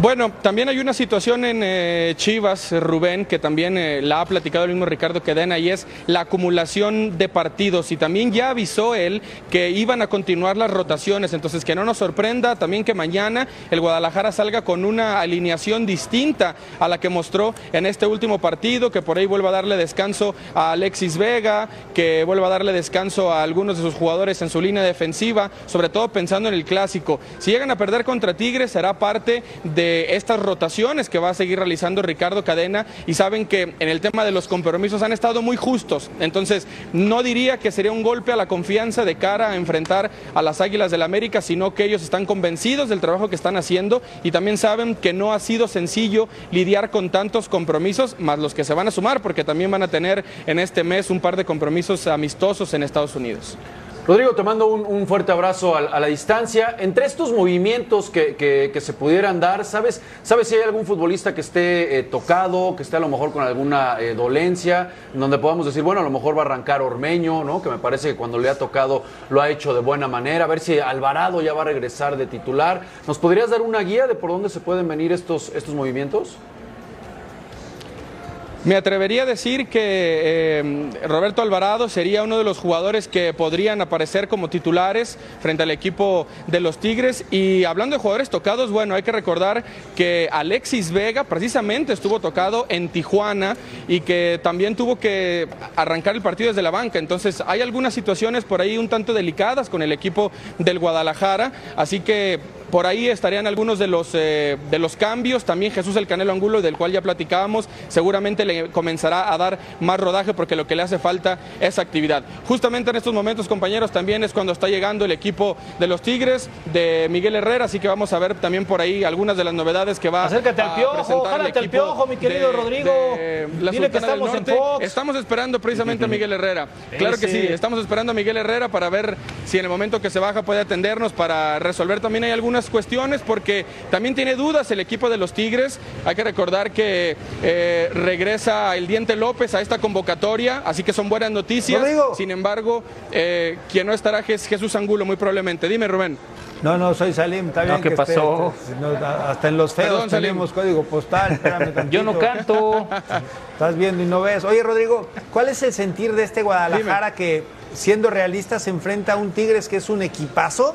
Bueno, también hay una situación en eh, Chivas, Rubén, que también eh, la ha platicado el mismo Ricardo Quedena, y es la acumulación de partidos. Y también ya avisó él que iban a continuar las rotaciones. Entonces, que no nos sorprenda también que mañana el Guadalajara salga con una alineación distinta a la que mostró en este último partido, que por ahí vuelva a darle descanso a Alexis Vega, que vuelva a darle descanso a algunos de sus jugadores en su línea defensiva, sobre todo pensando en el clásico. Si llegan a perder contra Tigres, será parte de estas rotaciones que va a seguir realizando Ricardo Cadena y saben que en el tema de los compromisos han estado muy justos. Entonces, no diría que sería un golpe a la confianza de cara a enfrentar a las Águilas del América, sino que ellos están convencidos del trabajo que están haciendo y también saben que no ha sido sencillo lidiar con tantos compromisos, más los que se van a sumar, porque también van a tener en este mes un par de compromisos amistosos en Estados Unidos. Rodrigo, te mando un, fuerte abrazo a, la distancia. Entre estos movimientos que, se pudieran dar, ¿sabes, ¿sabes si hay algún futbolista que esté eh, tocado, que esté a lo mejor con alguna eh, dolencia, donde podamos decir, bueno, a lo mejor va a arrancar Ormeño, ¿no? Que me parece que cuando le ha tocado lo ha hecho de buena manera. A ver si Alvarado ya va a regresar de titular. ¿Nos podrías dar una guía de por dónde se pueden venir estos, estos movimientos? Me atrevería a decir que eh, Roberto Alvarado sería uno de los jugadores que podrían aparecer como titulares frente al equipo de los Tigres. Y hablando de jugadores tocados, bueno, hay que recordar que Alexis Vega precisamente estuvo tocado en Tijuana y que también tuvo que arrancar el partido desde la banca. Entonces hay algunas situaciones por ahí un tanto delicadas con el equipo del Guadalajara. Así que por ahí estarían algunos de los, eh, de los cambios. También Jesús el Canelo Angulo, del cual ya platicábamos, seguramente le comenzará a dar más rodaje porque lo que le hace falta es actividad. Justamente en estos momentos, compañeros, también es cuando está llegando el equipo de los Tigres, de Miguel Herrera, así que vamos a ver también por ahí algunas de las novedades que va Acércate al piojo, jálate al piojo, mi querido Rodrigo. Dile que estamos en Fox. Estamos esperando precisamente a Miguel Herrera. Claro que sí, estamos esperando a Miguel Herrera para ver si en el momento que se baja puede atendernos para resolver también hay algunas cuestiones porque también tiene dudas el equipo de los Tigres. Hay que recordar que eh, regresa el Diente López a esta convocatoria, así que son buenas noticias. Sin embargo, eh, quien no estará es Jesús Angulo muy probablemente. Dime, Rubén. No, no, soy Salim, está bien. ¿Qué pasó? hasta en los feos tenemos código postal. Yo no canto. Estás viendo y no ves. Oye, Rodrigo, ¿cuál es el sentir de este Guadalajara que, siendo realista, se enfrenta a un Tigres que es un equipazo?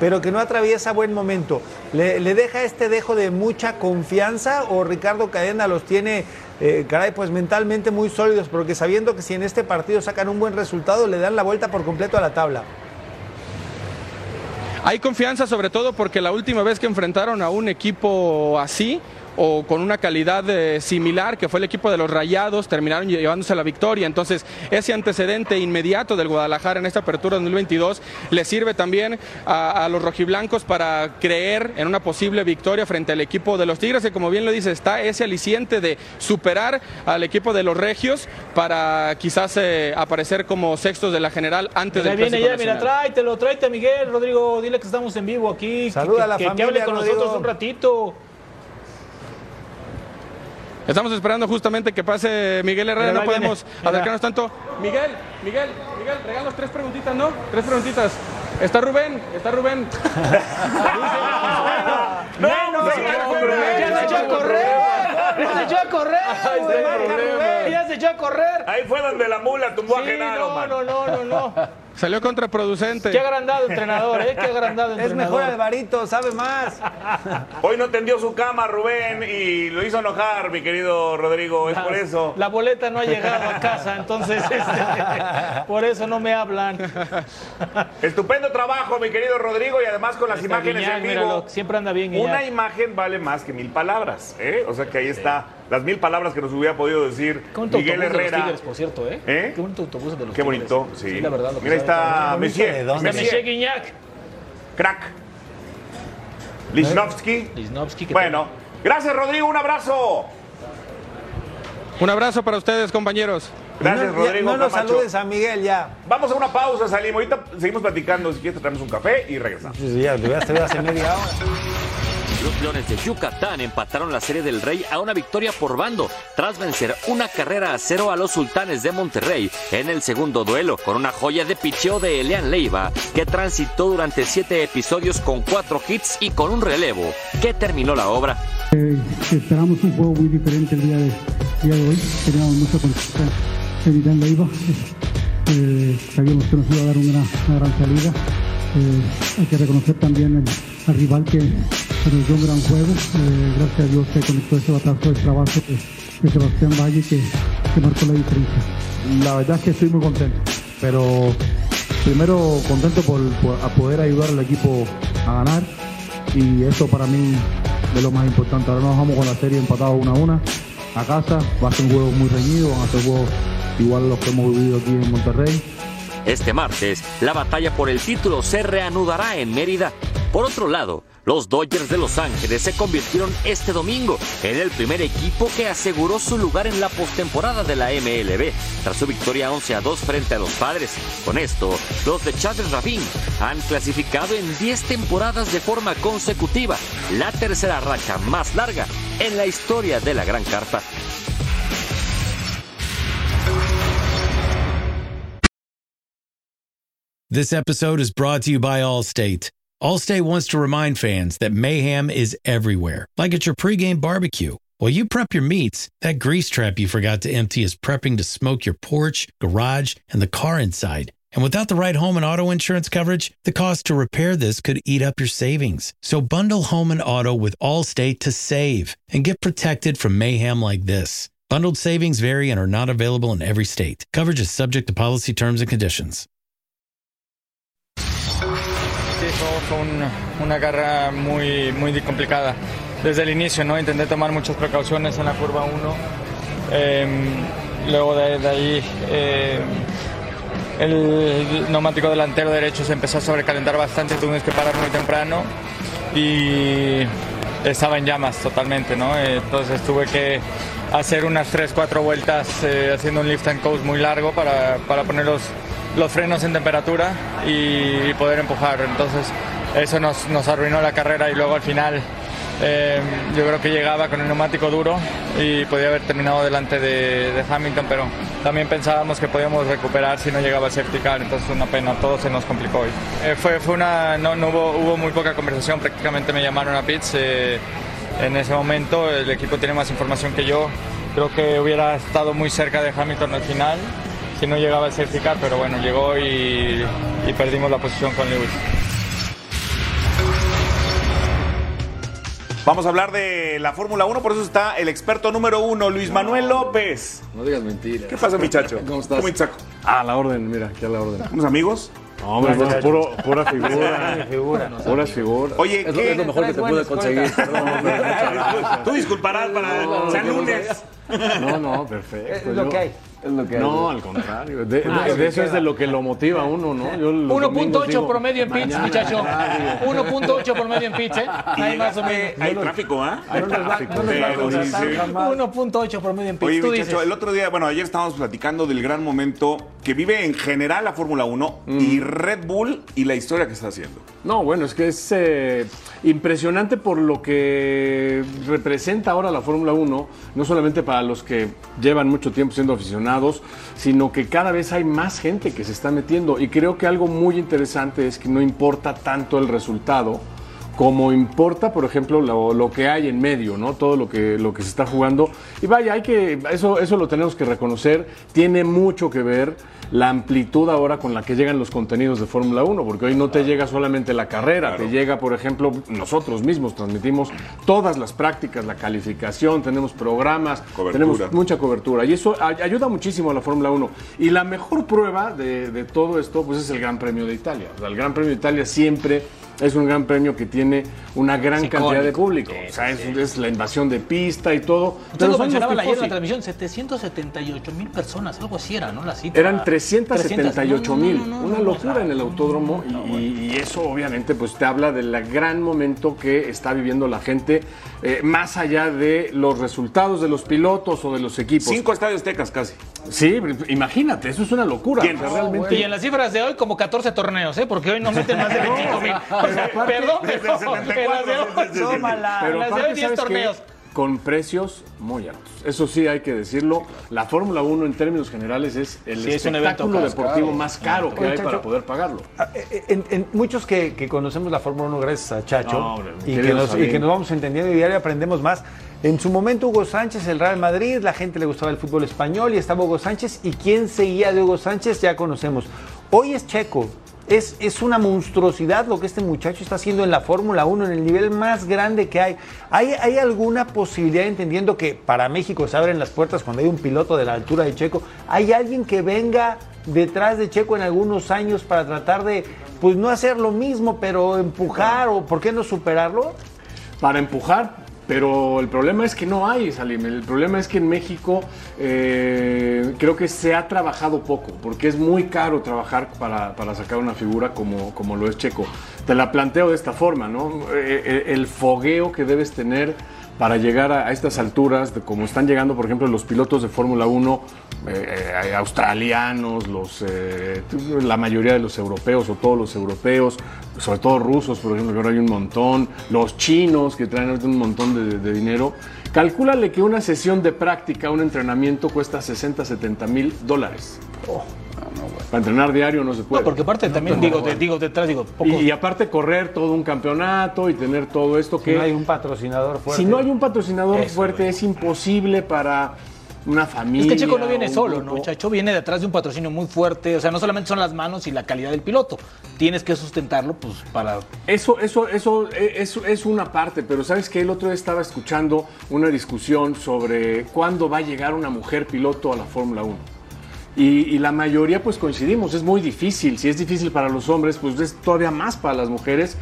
Pero que no atraviesa buen momento. ¿Le, deja este dejo de mucha confianza o Ricardo Cadena los tiene, eh, caray, pues mentalmente muy sólidos? Porque sabiendo que si en este partido sacan un buen resultado, le dan la vuelta por completo a la tabla. Hay confianza sobre todo porque la última vez que enfrentaron a un equipo así, o con una calidad eh, similar, que fue el equipo de los Rayados, terminaron llevándose la victoria. Entonces, ese antecedente inmediato del Guadalajara en esta apertura 2022 le sirve también a, los rojiblancos para creer en una posible victoria frente al equipo de los Tigres, que como bien lo dice, está ese aliciente de superar al equipo de los Regios para quizás eh, aparecer como sextos de la general antes de viene ya, mira, tráetelo, tráete a Miguel, Rodrigo, dile que estamos en vivo aquí. Saluda a la familia, que hable con nosotros un ratito. Estamos esperando justamente que pase Miguel Herrera, no podemos acercarnos tanto. Miguel, Miguel, Miguel, regalos tres preguntitas, ¿no? Tres preguntitas. ¿Está Rubén? ¿Está Rubén? no, no, ya se echó a correr. Ya se echó a correr. Ya se echó a correr. Ahí fue donde la mula tumbó a Genaro, no, no, no, no, no. Salió contraproducente. Qué agrandado entrenador, ¿eh? Qué agrandado entrenador. Es mejor Alvarito, sabe más. Hoy no tendió su cama Rubén y lo hizo enojar, mi querido Rodrigo. Es por eso. La boleta no ha llegado a casa, entonces este, por eso no me hablan. Estupendo trabajo, mi querido Rodrigo, y además con las Está imágenes Guiñac, en vivo. míralo, siempre anda bien Guiñac. Una imagen vale más que mil palabras, ¿eh? O sea que ahí está las mil palabras que nos hubiera podido decir Qué bonito Miguel autobús de los Herrera. Tigres, por cierto, ¿eh? ¿Eh? Qué bonito autobús de los Qué Tigres. bonito, sí. la verdad. lo que Mira, ahí está. Messier. ¿De dónde? Está Messier Guiñac. Crack. Lichnowsky, que Bueno, gracias Rodrigo, un abrazo. Un abrazo para ustedes, compañeros. Gracias no, Rodrigo. No nos saludes a Miguel ya. Vamos a una pausa, salimos. Ahorita seguimos platicando. Si quieres, traemos un café y regresamos. Pues ya, lo hubieras traído hace media hora. Los Leones de Yucatán empataron la Serie del Rey a una victoria por bando tras vencer una carrera a cero a los Sultanes de Monterrey en el segundo duelo con una joya de picheo de Elian Leiva que transitó durante siete episodios con cuatro hits y con un relevo que terminó la obra. Eh, esperamos un juego muy diferente el día de, día de hoy. Teníamos mucha confianza en Irán Leiva. Eh, sabíamos que nos iba a dar una gran, salida. Eh, hay que reconocer también al rival que, nos dio un gran juego. Eh, gracias a Dios se conectó ese batazo de trabajo de, Sebastián Valle que, marcó la diferencia. La verdad es que estoy muy contento, pero primero contento por, poder ayudar al equipo a ganar y eso para mí es lo más importante. Ahora nos vamos con la serie empatados una a una a casa. Va a ser un juego muy reñido, van a ser juegos igual a los que hemos vivido aquí en Monterrey. Este martes, la batalla por el título se reanudará en Mérida. Por otro lado, los Dodgers de Los Ángeles se convirtieron este domingo en el primer equipo que aseguró su lugar en la postemporada de la MLB, tras su victoria 11 a 2 frente a los Padres. Con esto, los de Chávez Rabín han clasificado en 10 temporadas de forma consecutiva, la tercera racha más larga en la historia de la Gran Carpa. This episode is brought to you by Allstate. Allstate wants to remind fans that mayhem is everywhere, like at your pregame barbecue. While you prep your meats, that grease trap you forgot to empty is prepping to smoke your porch, garage, and the car inside. And without the right home and auto insurance coverage, the cost to repair this could eat up your savings. So bundle home and auto with Allstate to save and get protected from mayhem like this. Bundled savings vary and are not available in every state. Coverage is subject to policy terms and conditions. Sí, fue, fue un- una carrera muy, muy complicada. Desde el inicio, ¿no? Intenté tomar muchas precauciones en la curva 1. luego de, de ahí eh, el neumático delantero derecho se empezó a sobrecalentar bastante, tuvimos que parar muy temprano y estaba en llamas totalmente, ¿no? Entonces tuve que hacer unas 3-4 vueltas eh, haciendo un lift and coast muy largo para, para poner los, los frenos en temperatura y, poder empujar. Entonces eso nos, nos arruinó la carrera y luego al final eh, yo creo que llegaba con el neumático duro y podía haber terminado delante de, de Hamilton, pero también pensábamos que podíamos recuperar si no llegaba el safety car, entonces una pena, todo se nos complicó hoy. Eh, fue, fue una, no, no hubo, hubo muy poca conversación, prácticamente me llamaron a pits. eh, en ese momento el equipo tiene más información que yo. Creo que hubiera estado muy cerca de Hamilton al final no llegaba safety car, pero bueno, llegó y, y perdimos la posición con Lewis. Vamos a hablar de la Fórmula 1, por eso está el experto número uno, Luis Manuel López. No digas mentiras. ¿Qué pasa, muchacho? ¿Cómo estás? ¿Cómo saco? Ah, la orden, mira, aquí a la orden. ¿Unos amigos? No, hombre, No, no, puro, no. pura figura. figura. Puras figuras. Oye, es, lo- ¿qué? es lo mejor que te pude conseguir. Tú disculparás para No, San no, Lunes. No, no, perfecto. Es lo Yo- que hay. Es lo que No, al contrario. De, Ah, de- sí, de eso queda. es de lo que lo motiva a uno, ¿no? Yo los domingos 1.8 digo, promedio en pits, muchacho. radio. 1.8 promedio en pits, ¿eh? Ahí más o menos. Hay tráfico, ¿ah? Hay Hay tráfico. tráfico. Pero sí, sí. 1.8 promedio en pits. Oye, Tú muchacho, dices. el otro día, bueno, ayer estábamos platicando del gran momento que vive en general la Fórmula 1 y Red Bull y la historia que está haciendo. No, bueno, es que es eh, impresionante por lo que representa ahora la Fórmula 1, no solamente para los que llevan mucho tiempo siendo aficionados, sino que cada vez hay más gente que se está metiendo. Y creo que algo muy interesante es que no importa tanto el resultado como importa, por ejemplo, lo, lo que hay en medio, ¿no? Todo lo que, lo que se está jugando. Y vaya, hay que, eso, eso lo tenemos que reconocer. Tiene mucho que ver la amplitud ahora con la que llegan los contenidos de Fórmula 1, porque hoy no te llega solamente la carrera, te llega, por ejemplo, nosotros mismos transmitimos todas las prácticas, la calificación, tenemos programas, tenemos mucha cobertura. Y eso ay- ayuda muchísimo a la Fórmula 1. Y la mejor prueba de, de todo esto, pues es el Gran Premio de Italia. O sea, el Gran Premio de Italia siempre es un gran premio que tiene una gran cantidad de público. O sea, es, es la invasión de pista y todo. Usted Pero lo mencionaba ayer en la transmisión, 778 mil personas, algo así era, ¿no? La cita. Eran 378 mil, 300. No, no, no, una no, locura en el autódromo y, eso obviamente pues te habla del gran momento que está viviendo la gente, eh, más allá de los resultados de los pilotos o de los equipos. Cinco estadios tecas casi. Sí, imagínate, eso es una locura. ¿Quién? O sea, realmente... Y en las cifras de hoy, como 14 torneos, ¿eh? Porque hoy no meten más de 25 mil. Perdón, desde pero el en las de hoy, tómala. Pero aparte, hoy, 10 ¿sabes qué? torneos. Con precios muy altos. Eso sí hay que decirlo. La Fórmula 1 en términos generales es el Sí, es un evento espectáculo caro. deportivo más caro que hay Chacho, para poder pagarlo. En, en muchos que, que conocemos la Fórmula 1 gracias a Chacho No, hombre, y, que nos, y que nos vamos entendiendo y diario aprendemos más. En su momento Hugo Sánchez, el Real Madrid, la gente le gustaba el fútbol español y estaba Hugo Sánchez y quién seguía de Hugo Sánchez ya conocemos. Hoy es Checo. Es, es una monstruosidad lo que este muchacho está haciendo en la Fórmula 1, en el nivel más grande que hay. hay. ¿Hay alguna posibilidad, entendiendo que para México se abren las puertas cuando hay un piloto de la altura de Checo, hay alguien que venga detrás de Checo en algunos años para tratar de, pues no hacer lo mismo, pero empujar o por qué no superarlo? para empujar, pero el problema es que no hay, Salim. El problema es que en México eh, creo que se ha trabajado poco, porque es muy caro trabajar para, para sacar una figura como, como lo es Checo. Te la planteo de esta forma, ¿no? Eh, eh, el fogueo que debes tener para llegar a, estas alturas, de como están llegando, por ejemplo, los pilotos de Fórmula 1 eh, australianos, los, la mayoría de los europeos o todos los europeos, sobre todo rusos, por ejemplo, que ahora hay un montón, los chinos que traen un montón de, de dinero. Calcúlale que una sesión de práctica, un entrenamiento cuesta 60, 70 mil dólares. Para entrenar diario no se puede. No, porque aparte también digo, de- digo detrás, digo, poco. Y, y aparte correr todo un campeonato y tener todo esto Si que... no hay un patrocinador fuerte. Si no hay un patrocinador Eso, fuerte, es imposible para una familia. Es que Checo no viene solo, grupo. ¿no? Chacho viene detrás de un patrocinio muy fuerte. O sea, no solamente son las manos y la calidad del piloto. Tienes que sustentarlo, pues, para. Eso, eso, eso, eh, eso es una parte, pero sabes que el otro día estaba escuchando una discusión sobre cuándo va a llegar una mujer piloto a la Fórmula 1. Y, la mayoría pues coincidimos, es muy difícil, si es difícil para los hombres, pues es todavía más para las mujeres,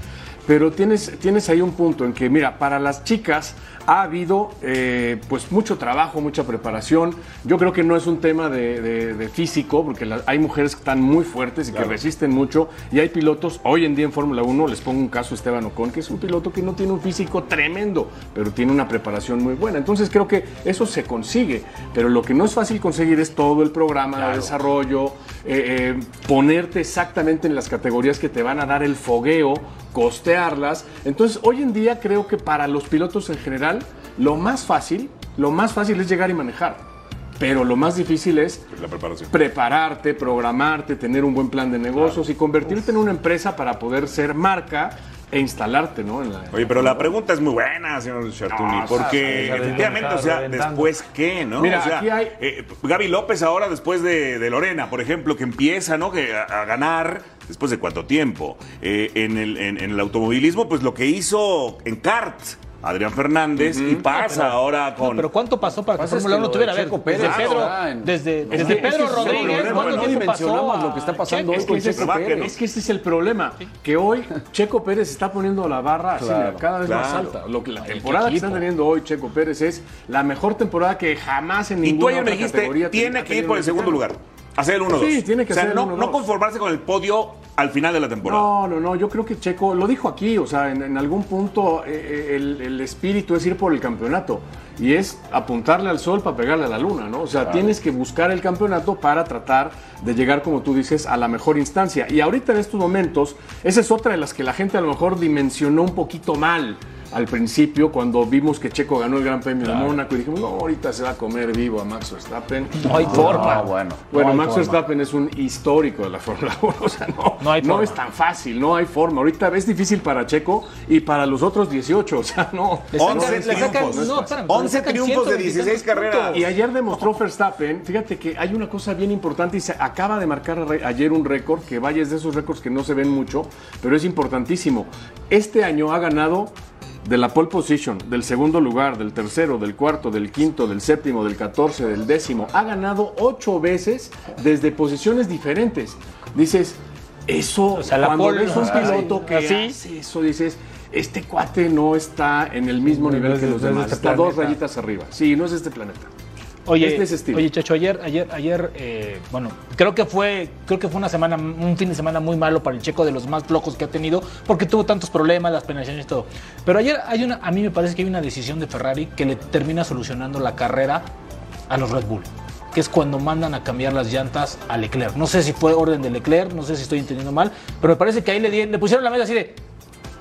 pero tienes, tienes ahí un punto en que, mira, para las chicas ha habido eh, pues mucho trabajo, mucha preparación. Yo creo que no es un tema de, de- de físico, porque la- hay mujeres que están muy fuertes y que resisten mucho, y hay pilotos, hoy en día en Fórmula 1, les pongo un caso Esteban Ocon, que es un piloto que no tiene un físico tremendo, pero tiene una preparación muy buena. Entonces creo que eso se consigue, pero lo que no es fácil conseguir es todo el programa de desarrollo, eh, eh, ponerte exactamente en las categorías que te van a dar el fogueo, costearlas. Entonces hoy en día creo que para los pilotos en general, lo más fácil, lo más fácil es llegar y manejar. Pero lo más difícil es La preparación. prepararte, programarte, tener un buen plan de negocios y convertirte en una empresa para poder ser marca e instalarte, ¿no? En la- Oye, pero la pregunta es muy buena, señor Chartuni, No, porque está efectivamente, o sea, reventando. después qué, ¿no? Mira, o sea, aquí hay- eh, Gaby López ahora después de, de Lorena, por ejemplo, que empieza, ¿no? Que a, a ganar después de cuánto tiempo Eh, en, el, en- en el automovilismo, pues lo que hizo en kart. Adrián Fernández y pasa pero- ahora No, con. pero ¿cuánto pasó para que Pasa es Fórmula que 1 lo de tuviera? A ver, Checo desde Pedro, está en- desde, Es desde que Pedro ese es el Rodríguez, problema, ¿cuánto no tiempo dimensionamos pasó? lo que está pasando hoy Es que, con ese es, Checo Pérez. es que ese es el problema, que hoy Checo Pérez está poniendo la barra así, Claro, mira, cada vez más claro. alta. Lo que, la temporada que equipo. están teniendo hoy Checo Pérez es la mejor temporada que jamás en y tú ninguna ayer me otra dijiste, categoría tiene ha que ir tenido por el un segundo mexicano. lugar. Hacer el 1-2. Sí, tiene que o sea, hacer no, 1-2. no conformarse con el podio al final de la temporada. No, no, no, yo creo que Checo, lo dijo aquí, o sea, en, en algún punto eh, eh, el, el espíritu es ir por el campeonato y es apuntarle al sol para pegarle a la luna, ¿no? O sea, tienes que buscar el campeonato para tratar de llegar, como tú dices, a la mejor instancia. Y ahorita en estos momentos, esa es otra de las que la gente a lo mejor dimensionó un poquito mal. Al principio cuando vimos que Checo ganó el Gran Premio de Mónaco y dijimos, no, ahorita se va a comer vivo a Max Verstappen. No hay forma. No, bueno. Bueno, no hay Max forma. Verstappen es un histórico de la Fórmula 1, o sea, no, No hay no es tan fácil, no hay forma. Ahorita es difícil para Checo y para los otros 18, o sea, no. Le no sacan- es le sacan- triunfos, no es no, fácil. espérame, le 11 sacan triunfos de 123 16 carreras. Y ayer demostró Verstappen, fíjate que hay una cosa bien importante y se acaba de marcar ayer un récord, que vaya es de esos récords que no se ven mucho, pero es importantísimo. Este año ha ganado de la pole position, del segundo lugar, del tercero, del cuarto, del quinto, del séptimo, del catorce, del décimo. Ha ganado ocho veces desde posiciones diferentes. Dices, eso, O sea, la cuando pole, ves un piloto que así. hace eso, dices, este cuate no está en el mismo No, nivel es que los no es de demás. este está dos planeta. rayitas arriba. Sí, no es este planeta. Oye, es estilo. oye, Chacho, ayer, ayer, ayer, eh, bueno, creo que fue, creo que fue una semana, un fin de semana muy malo para el Checo, de los más flojos que ha tenido, porque tuvo tantos problemas, las penalizaciones y todo. Pero ayer hay una, a mí me parece que hay una decisión de Ferrari que le termina solucionando la carrera a los Red Bull, que es cuando mandan a cambiar las llantas a Leclerc. No sé si fue orden de Leclerc, no sé si estoy entendiendo mal, pero me parece que ahí le, pusieron la mesa así de,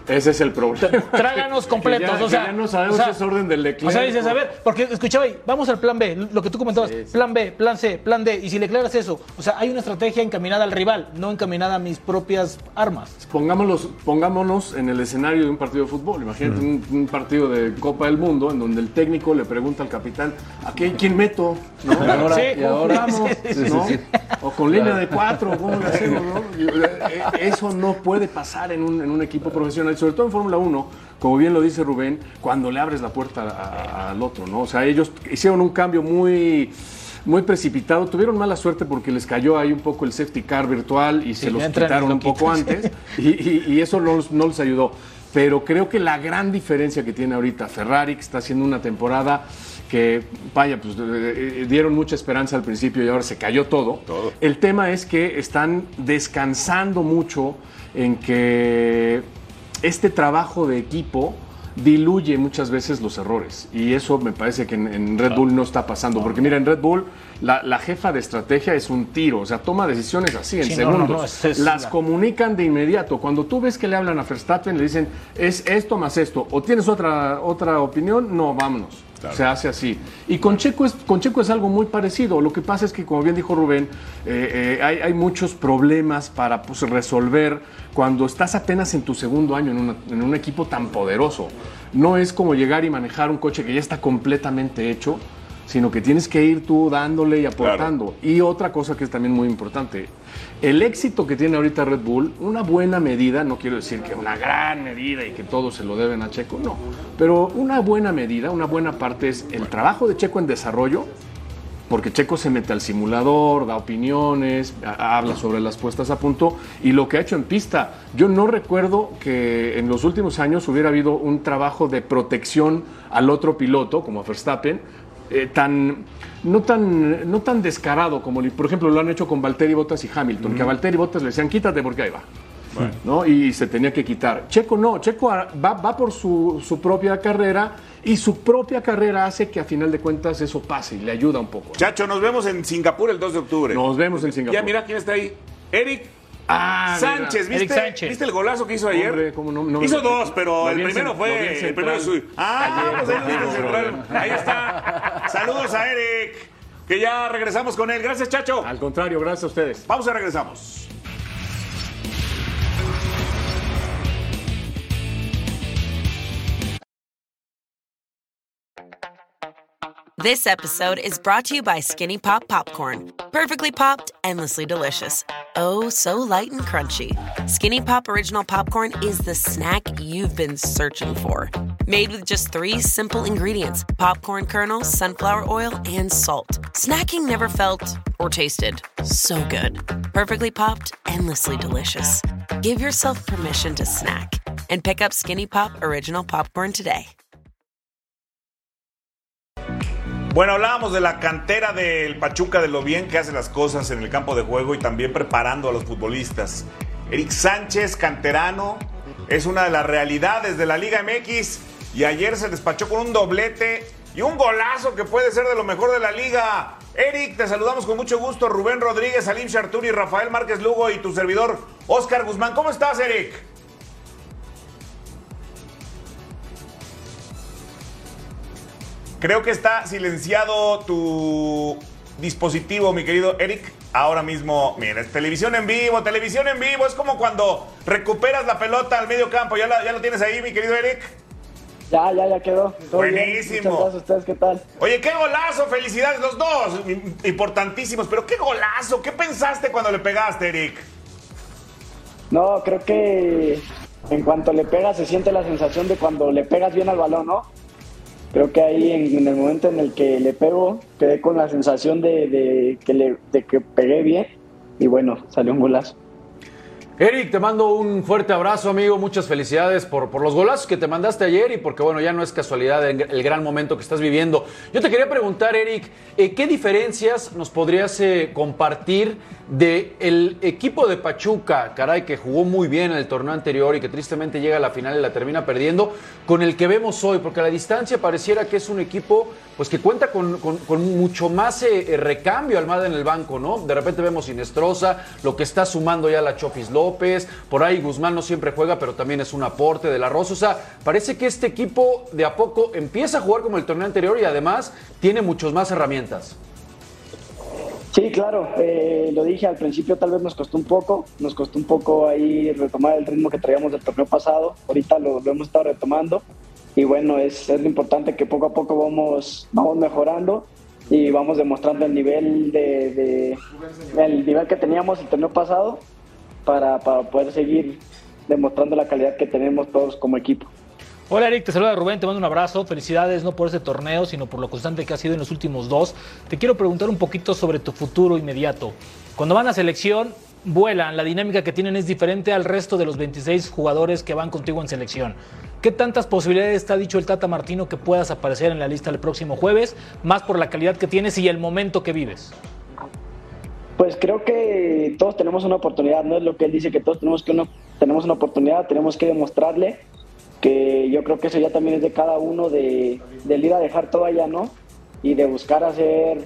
Ese es el problema. tráganos completos. Ya- o sea, ya no sabemos o sea, si es orden del Leclerc. O sea, dices, a ver, porque escuchaba ahí, vamos al plan B, lo que tú comentabas, plan B, plan C, plan D, y si Leclerc hace eso, o sea, hay una estrategia encaminada al rival, no encaminada a mis propias armas. Pongámonos, pongámonos en el escenario de un partido de fútbol. Imagínate un, un partido de Copa del Mundo en donde el técnico le pregunta al capitán, ¿a qué, quién meto? ¿No? Y ahora- Sí. y ahora- jugamos? Sí, sí, ¿no? sí. O con línea de cuatro, ¿cómo lo hacemos? no? Eh, Eso no puede pasar en un, en un equipo profesional, sobre todo en Fórmula 1, como bien lo dice Rubén, cuando le abres la puerta a- a- al otro, ¿no? O sea, ellos hicieron un cambio muy muy precipitado, tuvieron mala suerte porque les cayó ahí un poco el safety car virtual y Sí, se los quitaron un poco antes y, y- y eso no, los- no les ayudó. Pero creo que la gran diferencia que tiene ahorita Ferrari, que está haciendo una temporada que, vaya, pues eh, eh, dieron mucha esperanza al principio y ahora se cayó todo. El tema es que están descansando mucho en que este trabajo de equipo diluye muchas veces los errores. Y eso me parece que en, en Red Bull no está pasando. Porque mira en Red Bull la, la jefa de estrategia es un tiro. O sea toma decisiones así en Sí, no, no, segundos. no, es- es las la- comunican de inmediato. Cuando tú ves que le hablan a Verstappen le dicen es esto más esto o tienes otra otra opinión no vámonos se hace así. Y con Checo, es, con Checo es algo muy parecido. Lo que pasa es que, como bien dijo Rubén, eh, eh, hay, hay muchos problemas para pues, resolver cuando estás apenas en tu segundo año en, una- en un equipo tan poderoso. No es como llegar y manejar un coche que ya está completamente hecho, sino que tienes que ir tú dándole y aportando. Y otra cosa que es también muy importante, el éxito que tiene ahorita Red Bull, una buena medida, no quiero decir que una gran medida y que todos se lo deben a Checo, no, pero una buena medida, una buena parte es el trabajo de Checo en desarrollo, porque Checo se mete al simulador, da opiniones, habla sobre las puestas a punto y lo que ha hecho en pista. Yo no recuerdo que en los últimos años hubiera habido un trabajo de protección al otro piloto, como a Verstappen, eh, tan no tan no tan descarado como por ejemplo lo han hecho con Valtteri Bottas y Hamilton, que a Valtteri Bottas le decían quítate porque ahí va. ¿no? Y se tenía que quitar. Checo no, Checo va, va por su, su propia carrera y su propia carrera hace que a final de cuentas eso pase y le ayuda un poco. Chacho, nos vemos en Singapur el 2 de octubre. Nos vemos en Singapur. Ya mira quién está ahí. Eric Ah, Sánchez. ¿viste, Eric Sánchez. ¿viste el golazo que hizo ayer? Hombre, cómo no- no me- hizo dos, pero el primero fue el primero de su. Ah, Ayer. pues en Central. Ahí está. Saludos a Eric, que ya regresamos con él. Gracias, Chacho. Al contrario, gracias a ustedes. Pausa, regresamos. This episode is brought to you by Skinny Pop Popcorn. Perfectly popped, endlessly delicious. Oh, so light and crunchy. Skinny Pop Original Popcorn is the snack you've been searching for. Made with just three simple ingredients popcorn kernels, sunflower oil, and salt. Snacking never felt or tasted so good. Perfectly popped, endlessly delicious. Give yourself permission to snack and pick up Skinny Pop Original Popcorn today. Bueno, hablábamos de la cantera del Pachuca, de lo bien que hace las cosas en el campo de juego y también preparando a los futbolistas. Eric Sánchez, canterano, es una de las realidades de la Liga MX y ayer se despachó con un doblete y un golazo que puede ser de lo mejor de la liga. Eric, te saludamos con mucho gusto. Rubén Rodríguez, Salim Charturi, Rafael Márquez Lugo y tu servidor Oscar Guzmán. ¿Cómo estás, Eric? Creo que está silenciado tu dispositivo, mi querido Eric. Ahora mismo, mira, es televisión en vivo, televisión en vivo. Es como cuando recuperas la pelota al medio campo. ¿Ya, la, ya lo tienes ahí, mi querido Eric? Ya, ya, ya quedó. Todo. Buenísimo. Muchas gracias a ustedes, ¿qué tal? Oye, qué golazo, felicidades los dos. Importantísimos, pero qué golazo. ¿Qué pensaste cuando le pegaste, Eric? No, creo que en cuanto le pegas se siente la sensación de cuando le pegas bien al balón, ¿no? Creo que ahí en, el momento en el que le pego, quedé con la sensación de, de que, le, de que pegué bien y bueno, salió un golazo. Eric, te mando un fuerte abrazo, amigo. Muchas felicidades por, los golazos que te mandaste ayer y porque, bueno, ya no es casualidad el, gran momento que estás viviendo. Yo te quería preguntar, Eric, eh, ¿qué diferencias nos podrías eh, compartir de el equipo de Pachuca, caray, que jugó muy bien en el torneo anterior y que tristemente llega a la final y la termina perdiendo, con el que vemos hoy? Porque a la distancia pareciera que es un equipo pues que cuenta con, mucho más eh, recambio Almada en el banco, ¿no? De repente vemos Sinestrosa, lo que está sumando ya la Chofis López, por ahí Guzmán no siempre juega, pero también es un aporte de la Rosa. O sea, parece que este equipo de a poco empieza a jugar como el torneo anterior y además tiene muchas más herramientas. Sí, claro, eh, lo dije al principio, tal vez nos costó un poco, nos costó un poco ahí retomar el ritmo que traíamos del torneo pasado, ahorita lo, lo hemos estado retomando. Y bueno, es, es lo importante que poco a poco vamos, vamos mejorando y vamos demostrando el nivel de, de- el nivel que teníamos el torneo pasado para, poder seguir demostrando la calidad que tenemos todos como equipo. Hola Eric, te saluda Rubén, te mando un abrazo. Felicidades no por este torneo, sino por lo constante que has sido en los últimos dos. Te quiero preguntar un poquito sobre tu futuro inmediato. Cuando van a selección, vuelan, la dinámica que tienen es diferente al resto de los 26 jugadores que van contigo en selección. ¿Qué tantas posibilidades ha dicho el Tata Martino que puedas aparecer en la lista el próximo jueves, más por la calidad que tienes y el momento que vives? Pues creo que todos tenemos una oportunidad, no es lo que él dice que todos tenemos que uno, tenemos una oportunidad, tenemos que demostrarle que yo creo que eso ya también es de cada uno de, del ir a dejar todo allá, ¿no? Y de buscar hacer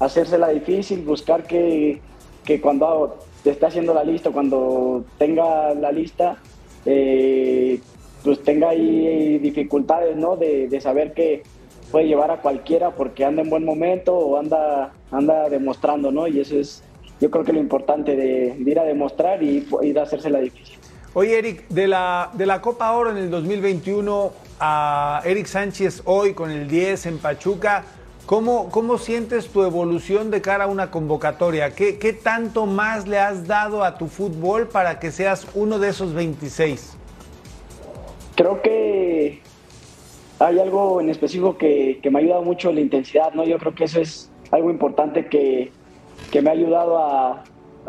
hacérsela difícil, buscar que, que cuando esté haciendo la lista, cuando tenga la lista, eh, pues tenga ahí dificultades, ¿no? De, de saber que puede llevar a cualquiera porque anda en buen momento o anda, anda demostrando, ¿no? Y eso es, yo creo que lo importante de, de ir a demostrar y ir a hacérsela difícil. Oye, Eric, de la, de la Copa Oro en el 2021 a Eric Sánchez hoy con el 10 en Pachuca, ¿cómo, cómo sientes tu evolución de cara a una convocatoria? ¿Qué, ¿Qué tanto más le has dado a tu fútbol para que seas uno de esos 26? Creo que hay algo en específico que, que me ha ayudado mucho la intensidad, ¿no? Yo creo que eso es algo importante que, que me ha ayudado a,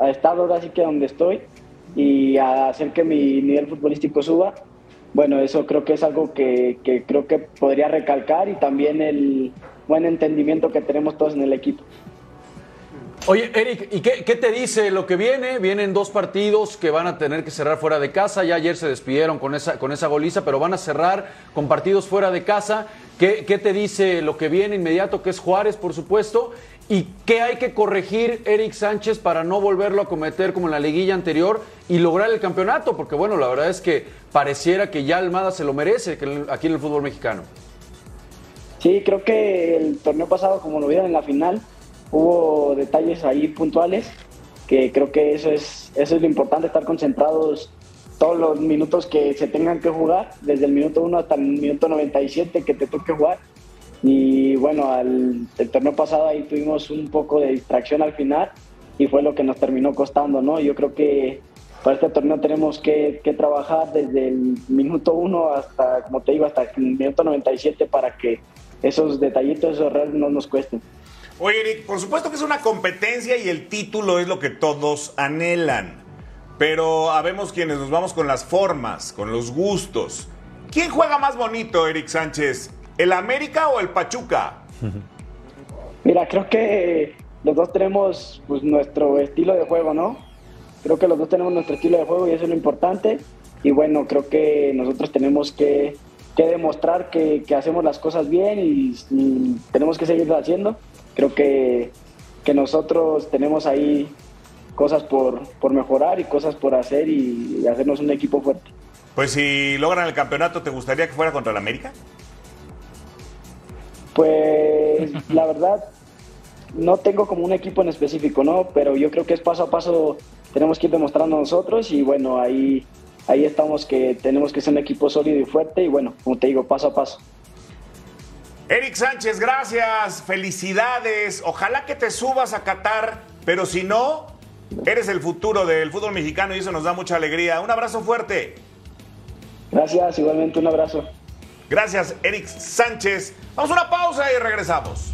estar ahora sí que donde estoy y a hacer que mi nivel futbolístico suba. Bueno, eso creo que es algo que creo que podría recalcar y también el buen entendimiento que tenemos todos en el equipo. Oye, Eric, ¿y qué, te dice lo que viene? Vienen dos partidos que van a tener que cerrar fuera de casa. Ya ayer se despidieron con esa, con esa goliza, pero van a cerrar con partidos fuera de casa. ¿Qué, qué te dice lo que viene inmediato, que es Juárez, por supuesto? ¿Y qué hay que corregir, Eric Sánchez, para no volverlo a cometer como en la liguilla anterior y lograr el campeonato? Porque, bueno, la verdad es que pareciera que ya Almada se lo merece aquí en el fútbol mexicano. Sí, creo que el torneo pasado, como lo vieron en la final, hubo detalles ahí puntuales que creo que eso es, eso es lo importante, estar concentrados todos los minutos que se tengan que jugar, desde el minuto 1 hasta el minuto 97 que te toque jugar. Y bueno, al, el torneo pasado ahí tuvimos un poco de distracción al final y fue lo que nos terminó costando, ¿no? Yo creo que para este torneo tenemos que, que trabajar desde el minuto 1 hasta, como te digo, hasta el minuto 97 para que esos detallitos, esos errores no nos cuesten. Oye, Eric, por supuesto que es una competencia y el título es lo que todos anhelan. Pero habemos quienes nos vamos con las formas, con los gustos. ¿Quién juega más bonito, Eric Sánchez? ¿El América o el Pachuca? Mira, creo que los dos tenemos pues, nuestro estilo de juego, ¿no? Creo que los dos tenemos nuestro estilo de juego y eso es lo importante. Y bueno, creo que nosotros tenemos que, que demostrar que, que hacemos las cosas bien y, y tenemos que seguirlo haciendo. Creo que, que nosotros tenemos ahí cosas por, por mejorar y cosas por hacer y, y hacernos un equipo fuerte. Pues si logran el campeonato, ¿te gustaría que fuera contra el América? Pues la verdad, no tengo como un equipo en específico, ¿no? Pero yo creo que es paso a paso, tenemos que ir demostrando nosotros y bueno, ahí, ahí estamos que tenemos que ser un equipo sólido y fuerte y bueno, como te digo, paso a paso. Eric Sánchez, gracias, felicidades. Ojalá que te subas a Qatar, pero si no, eres el futuro del fútbol mexicano y eso nos da mucha alegría. Un abrazo fuerte. Gracias, igualmente un abrazo. Gracias, Eric Sánchez. Vamos a una pausa y regresamos.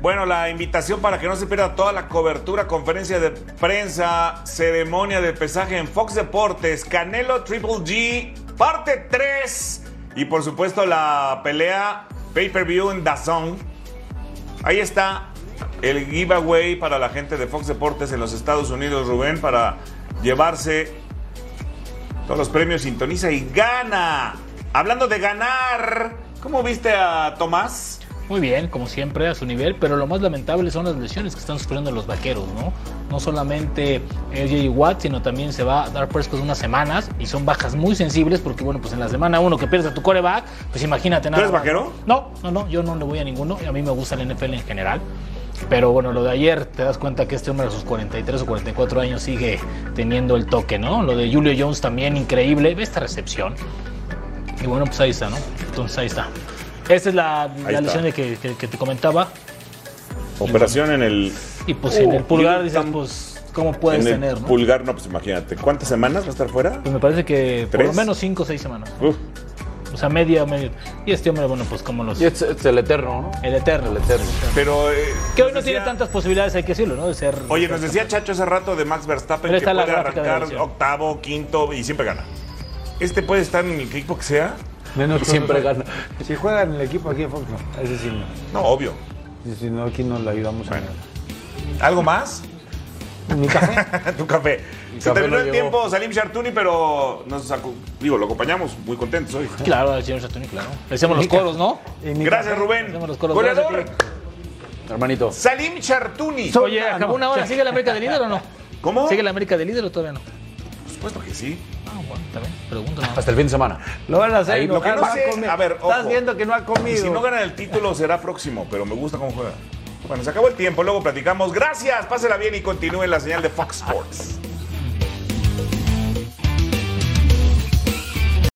Bueno, la invitación para que no se pierda toda la cobertura, conferencia de prensa, ceremonia de pesaje en Fox Deportes, Canelo Triple G, parte 3 y por supuesto la pelea pay-per-view en Dazón. Ahí está el giveaway para la gente de Fox Deportes en los Estados Unidos, Rubén, para llevarse todos los premios Sintoniza y gana. Hablando de ganar, ¿cómo viste a Tomás? Muy bien, como siempre, a su nivel, pero lo más lamentable son las lesiones que están sufriendo los vaqueros, ¿no? No solamente AJ Watt, sino también se va a dar Prescott unas semanas y son bajas muy sensibles porque, bueno, pues en la semana uno que pierdes a tu coreback, pues imagínate nada. ¿Tú eres vaquero? No, no, no, yo no le voy a ninguno, a mí me gusta el NFL en general. Pero bueno, lo de ayer, te das cuenta que este hombre a sus 43 o 44 años sigue teniendo el toque, ¿no? Lo de Julio Jones también, increíble. Ve esta recepción. Y bueno, pues ahí está, ¿no? Entonces ahí está. Esa es la, la lesión de que, que- que te comentaba. Operación en el. Y pues en el pulgar Uh, dices, tam- pues, ¿cómo puedes en el tener, no? pulgar, no, pues imagínate. ¿Cuántas semanas va a estar fuera? Pues me parece que por lo menos 5 o 6 semanas. Uf. O sea, media, media. Y este hombre, bueno, pues como los. Y es, es el eterno, ¿no? El eterno. El eterno. Pero. eh, Que hoy no tiene tantas posibilidades, hay que decirlo, ¿no? De ser. Oye, nos decía Chacho hace rato de Max Verstappen Pero que puede arrancar octavo, quinto y siempre gana. Este puede estar en el equipo que sea. Menos Siempre gana. Si juega en el equipo aquí en Fox, no. Ese sí no. No, obvio. Si, si no, aquí no le ayudamos a ¿Algo más? Mi café. tu café. Se café terminó el tiempo Salim Chartuni, pero nos acu- digo, lo acompañamos muy contentos hoy. Claro, al señor Satuni, claro. Le hacemos los coros, ¿no? Mi Gracias, café. Rubén. Hacemos los coros. Goleador, Hermanito. Salim Chartuni. Oye, acabó una hora. ¿Sigue la América de líder o no? ¿Cómo? ¿Sigue la América de líder o todavía no? Por supuesto que sí. Ah, bueno. Hasta el fin de semana. Lo van a hacer. Ahí, lo que no sé- comer. a ver, Estás viendo que no ha Y comido. si no gana el título será próximo, pero me gusta cómo juega. Bueno, se acabó el tiempo, luego platicamos. Gracias, pásela bien y continúe en la señal de Fox Sports.